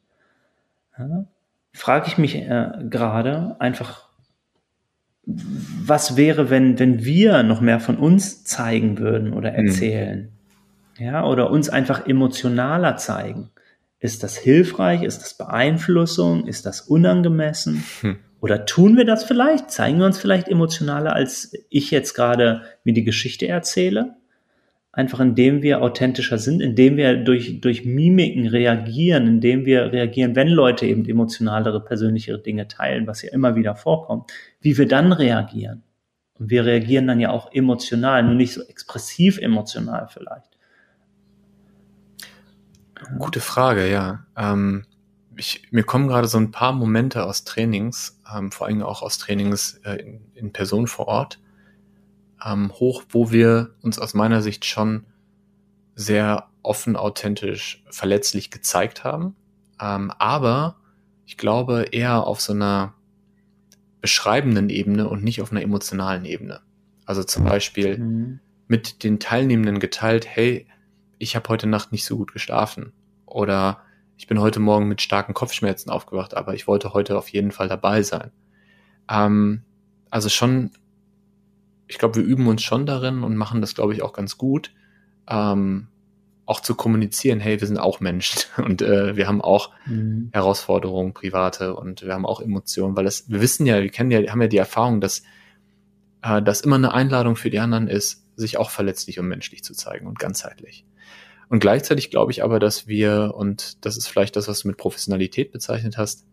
Ja, frage ich mich äh, gerade einfach, was wäre, wenn, wenn wir noch mehr von uns zeigen würden oder mhm. erzählen? Mhm ja, oder uns einfach emotionaler zeigen. Ist das hilfreich? Ist das Beeinflussung? Ist das unangemessen? Hm. Oder tun wir das vielleicht? Zeigen wir uns vielleicht emotionaler, als ich jetzt gerade mir die Geschichte erzähle? Einfach indem wir authentischer sind, indem wir durch, durch Mimiken reagieren, indem wir reagieren, wenn Leute eben emotionalere, persönlichere Dinge teilen, was ja immer wieder vorkommt, wie wir dann reagieren. Und wir reagieren dann ja auch emotional, nur nicht so expressiv emotional vielleicht. Gute Frage, ja. Ähm, ich, mir kommen gerade so ein paar Momente aus Trainings, ähm, vor allem auch aus Trainings äh, in, in, Person vor Ort, ähm, hoch, wo wir uns aus meiner Sicht schon sehr offen, authentisch, verletzlich gezeigt haben. Ähm, aber ich glaube eher auf so einer beschreibenden Ebene und nicht auf einer emotionalen Ebene. Also zum Beispiel mhm. mit den Teilnehmenden geteilt, hey, ich habe heute Nacht nicht so gut geschlafen oder ich bin heute Morgen mit starken Kopfschmerzen aufgewacht, aber ich wollte heute auf jeden Fall dabei sein. Ähm, also schon, ich glaube, wir üben uns schon darin und machen das, glaube ich, auch ganz gut, ähm, auch zu kommunizieren, hey, wir sind auch Menschen und äh, wir haben auch mhm. Herausforderungen, private und wir haben auch Emotionen, weil das, wir wissen ja, wir kennen ja, haben ja die Erfahrung, dass äh, das immer eine Einladung für die anderen ist, sich auch verletzlich und menschlich zu zeigen und ganzheitlich. Und gleichzeitig glaube ich aber, dass wir, und das ist vielleicht das, was du mit Professionalität bezeichnet hast,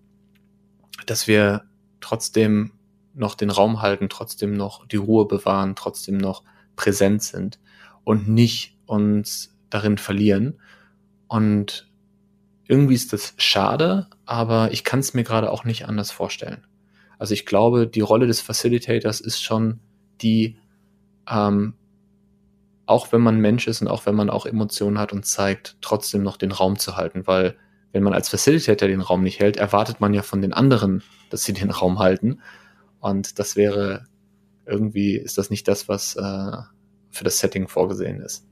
dass wir trotzdem noch den Raum halten, trotzdem noch die Ruhe bewahren, trotzdem noch präsent sind und nicht uns darin verlieren. Und irgendwie ist das schade, aber ich kann es mir gerade auch nicht anders vorstellen. Also ich glaube, die Rolle des Facilitators ist schon die, ähm, auch wenn man Mensch ist und auch wenn man auch Emotionen hat und zeigt, trotzdem noch den Raum zu halten, weil wenn man als Facilitator den Raum nicht hält, erwartet man ja von den anderen, dass sie den Raum halten. Und das wäre irgendwie, ist das nicht das, was äh, für das Setting vorgesehen ist.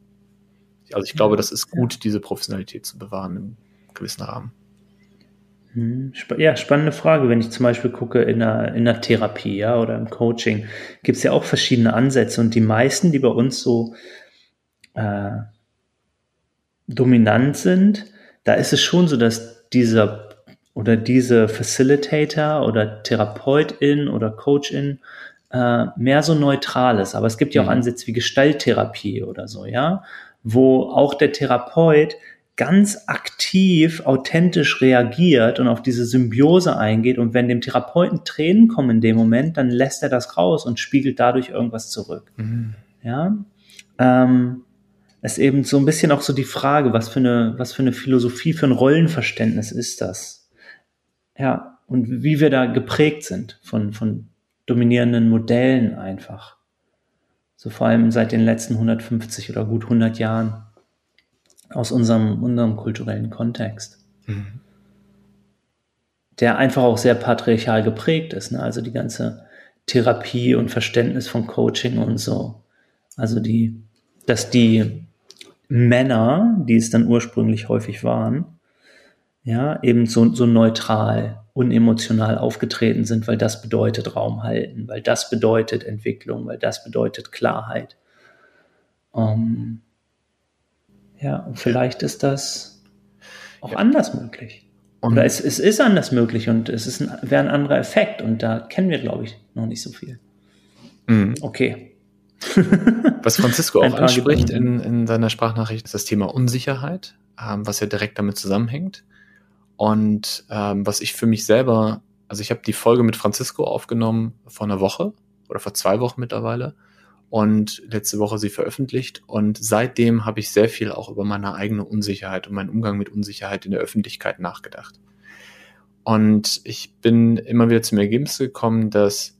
Also ich glaube, das ist gut, diese Professionalität zu bewahren im gewissen Rahmen. Hm, ja, spannende Frage. Wenn ich zum Beispiel gucke in einer, in einer Therapie ja, oder im Coaching, gibt es ja auch verschiedene Ansätze und die meisten, die bei uns so äh, dominant sind, da ist es schon so, dass dieser oder diese Facilitator oder Therapeutin oder Coachin äh, mehr so neutral ist. Aber es gibt ja auch mhm. Ansätze wie Gestalttherapie oder so, ja, wo auch der Therapeut ganz aktiv, authentisch reagiert und auf diese Symbiose eingeht. Und wenn dem Therapeuten Tränen kommen in dem Moment, dann lässt er das raus und spiegelt dadurch irgendwas zurück. Mhm. Ja, ähm, ist eben so ein bisschen auch so die Frage, was für eine, was für eine Philosophie, für ein Rollenverständnis ist das? Ja, und wie wir da geprägt sind von, von dominierenden Modellen einfach. So vor allem seit den letzten 150 oder gut 100 Jahren aus unserem, unserem kulturellen Kontext. Mhm. Der einfach auch sehr patriarchal geprägt ist. Ne? Also die ganze Therapie und Verständnis von Coaching und so. Also die, dass die Männer, die es dann ursprünglich häufig waren, ja, eben so, so neutral, unemotional aufgetreten sind, weil das bedeutet Raum halten, weil das bedeutet Entwicklung, weil das bedeutet Klarheit. Um, ähm, ja, und vielleicht ist das auch ja. anders möglich. Und Oder es, es ist anders möglich und es ist ein, wäre ein anderer Effekt und da kennen wir, glaube ich, noch nicht so viel. Mhm. Okay. Was Francisco auch anspricht in, in seiner Sprachnachricht, ist das Thema Unsicherheit, ähm, was ja direkt damit zusammenhängt. Und ähm, was ich für mich selber, also ich habe die Folge mit Francisco aufgenommen vor einer Woche oder vor zwei Wochen mittlerweile und letzte Woche sie veröffentlicht. Und seitdem habe ich sehr viel auch über meine eigene Unsicherheit und meinen Umgang mit Unsicherheit in der Öffentlichkeit nachgedacht. Und ich bin immer wieder zum Ergebnis gekommen, dass,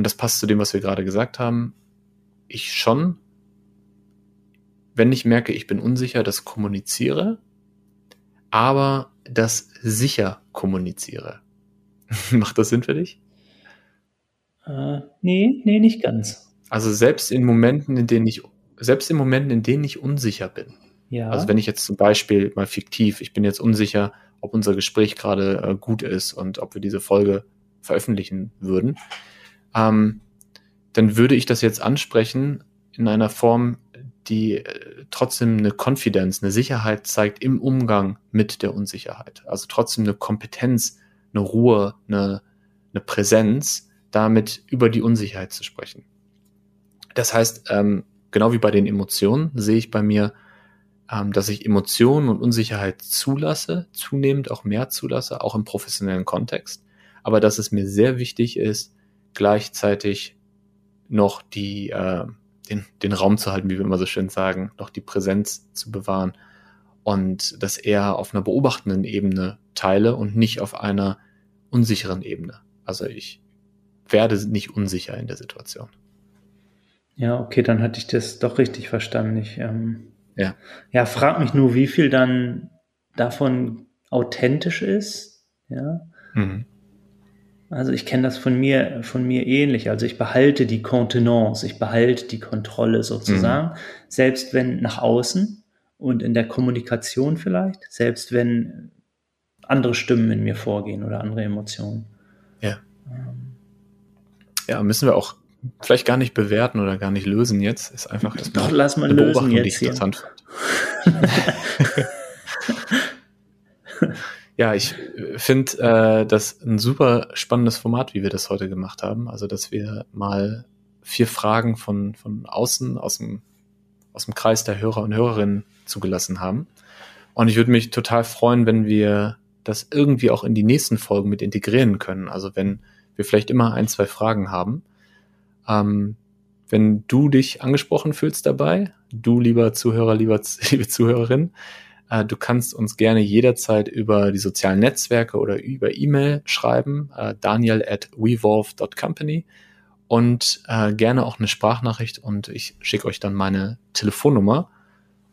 und das passt zu dem, was wir gerade gesagt haben, ich schon, wenn ich merke, ich bin unsicher, das kommuniziere, aber das sicher kommuniziere. Macht das Sinn für dich? Äh, nee, nee, nicht ganz. Also selbst in Momenten, in denen ich, selbst in Momenten, in denen ich unsicher bin. Ja. Also wenn ich jetzt zum Beispiel mal fiktiv, ich bin jetzt unsicher, ob unser Gespräch gerade äh, gut ist und ob wir diese Folge veröffentlichen würden, ähm, dann würde ich das jetzt ansprechen in einer Form, die äh, trotzdem eine Konfidenz, eine Sicherheit zeigt im Umgang mit der Unsicherheit. Also trotzdem eine Kompetenz, eine Ruhe, eine, eine Präsenz, damit über die Unsicherheit zu sprechen. Das heißt, ähm, genau wie bei den Emotionen sehe ich bei mir, ähm, dass ich Emotionen und Unsicherheit zulasse, zunehmend auch mehr zulasse, auch im professionellen Kontext. Aber dass es mir sehr wichtig ist, gleichzeitig noch die, äh, den, den Raum zu halten, wie wir immer so schön sagen, noch die Präsenz zu bewahren und das eher auf einer beobachtenden Ebene teile und nicht auf einer unsicheren Ebene. Also ich werde nicht unsicher in der Situation. Ja, okay, dann hatte ich das doch richtig verstanden. Ich, ähm, ja. ja, frag mich nur, wie viel dann davon authentisch ist. Ja. Mhm. Also ich kenne das von mir, von mir ähnlich. Also ich behalte die Kontenance, ich behalte die Kontrolle sozusagen, mhm. selbst wenn nach außen und in der Kommunikation vielleicht, selbst wenn andere Stimmen in mir vorgehen oder andere Emotionen. Ja. Ähm. Ja, müssen wir auch vielleicht gar nicht bewerten oder gar nicht lösen jetzt. Ist einfach erstmal Doch, lass mal lösen jetzt die ich interessant ja, ich finde äh, das ein super spannendes Format, wie wir das heute gemacht haben. Also, dass wir mal vier Fragen von, von außen, aus dem, aus dem Kreis der Hörer und Hörerinnen zugelassen haben. Und ich würde mich total freuen, wenn wir das irgendwie auch in die nächsten Folgen mit integrieren können. Also wenn wir vielleicht immer ein, zwei Fragen haben, ähm, wenn du dich angesprochen fühlst dabei, du lieber Zuhörer, lieber, liebe Zuhörerin, äh, du kannst uns gerne jederzeit über die sozialen Netzwerke oder über E-Mail schreiben, äh, daniel at wevolve.company und äh, gerne auch eine Sprachnachricht und ich schicke euch dann meine Telefonnummer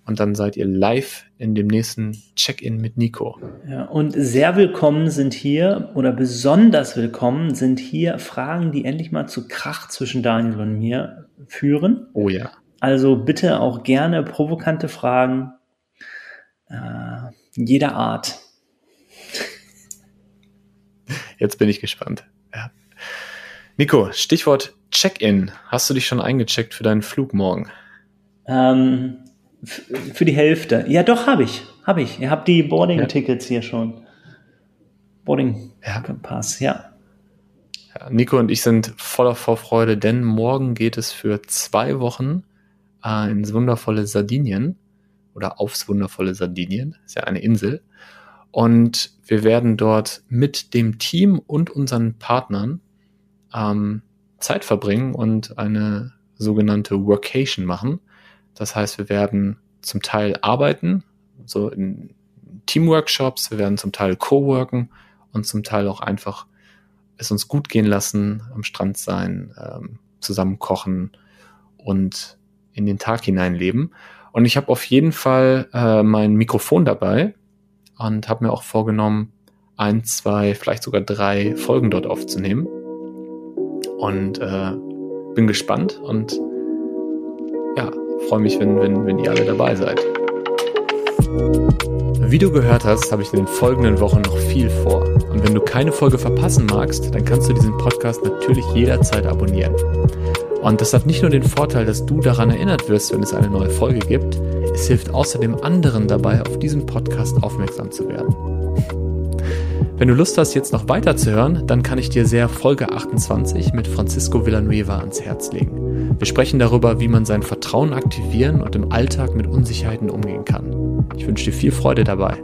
und dann seid ihr live in dem nächsten Check-in mit Nico. Ja, und sehr willkommen sind hier oder besonders willkommen sind hier Fragen, die endlich mal zu Krach zwischen Daniel und mir führen. Oh ja. Also bitte auch gerne provokante Fragen äh, jeder Art. Jetzt bin ich gespannt. Ja. Nico, Stichwort Check-in. Hast du dich schon eingecheckt für deinen Flug morgen? Ähm, für die Hälfte. Ja, doch, habe ich. Habe ich. Ihr habt die Boarding-Tickets hier schon. Boarding-Pass, ja. ja. Nico und ich sind voller Vorfreude, denn morgen geht es für zwei Wochen äh, ins wundervolle Sardinien oder aufs wundervolle Sardinien. ist ja eine Insel. Und wir werden dort mit dem Team und unseren Partnern ähm, Zeit verbringen und eine sogenannte Workation machen. Das heißt, wir werden zum Teil arbeiten, so in Teamworkshops, wir werden zum Teil co-worken und zum Teil auch einfach es uns gut gehen lassen, am Strand sein, ähm, zusammen kochen und in den Tag hineinleben. Und ich habe auf jeden Fall äh, mein Mikrofon dabei und habe mir auch vorgenommen, ein, zwei, vielleicht sogar drei Folgen dort aufzunehmen. Und äh, bin gespannt und ja, freue mich, wenn, wenn, wenn ihr alle dabei seid. Wie du gehört hast, habe ich in den folgenden Wochen noch viel vor. Und wenn du keine Folge verpassen magst, dann kannst du diesen Podcast natürlich jederzeit abonnieren. Und das hat nicht nur den Vorteil, dass du daran erinnert wirst, wenn es eine neue Folge gibt, es hilft außerdem anderen dabei, auf diesen Podcast aufmerksam zu werden. Wenn du Lust hast, jetzt noch weiter zu hören, dann kann ich dir sehr Folge 28 mit Francisco Villanueva ans Herz legen. Wir sprechen darüber, wie man sein Vertrauen aktivieren und im Alltag mit Unsicherheiten umgehen kann. Ich wünsche dir viel Freude dabei.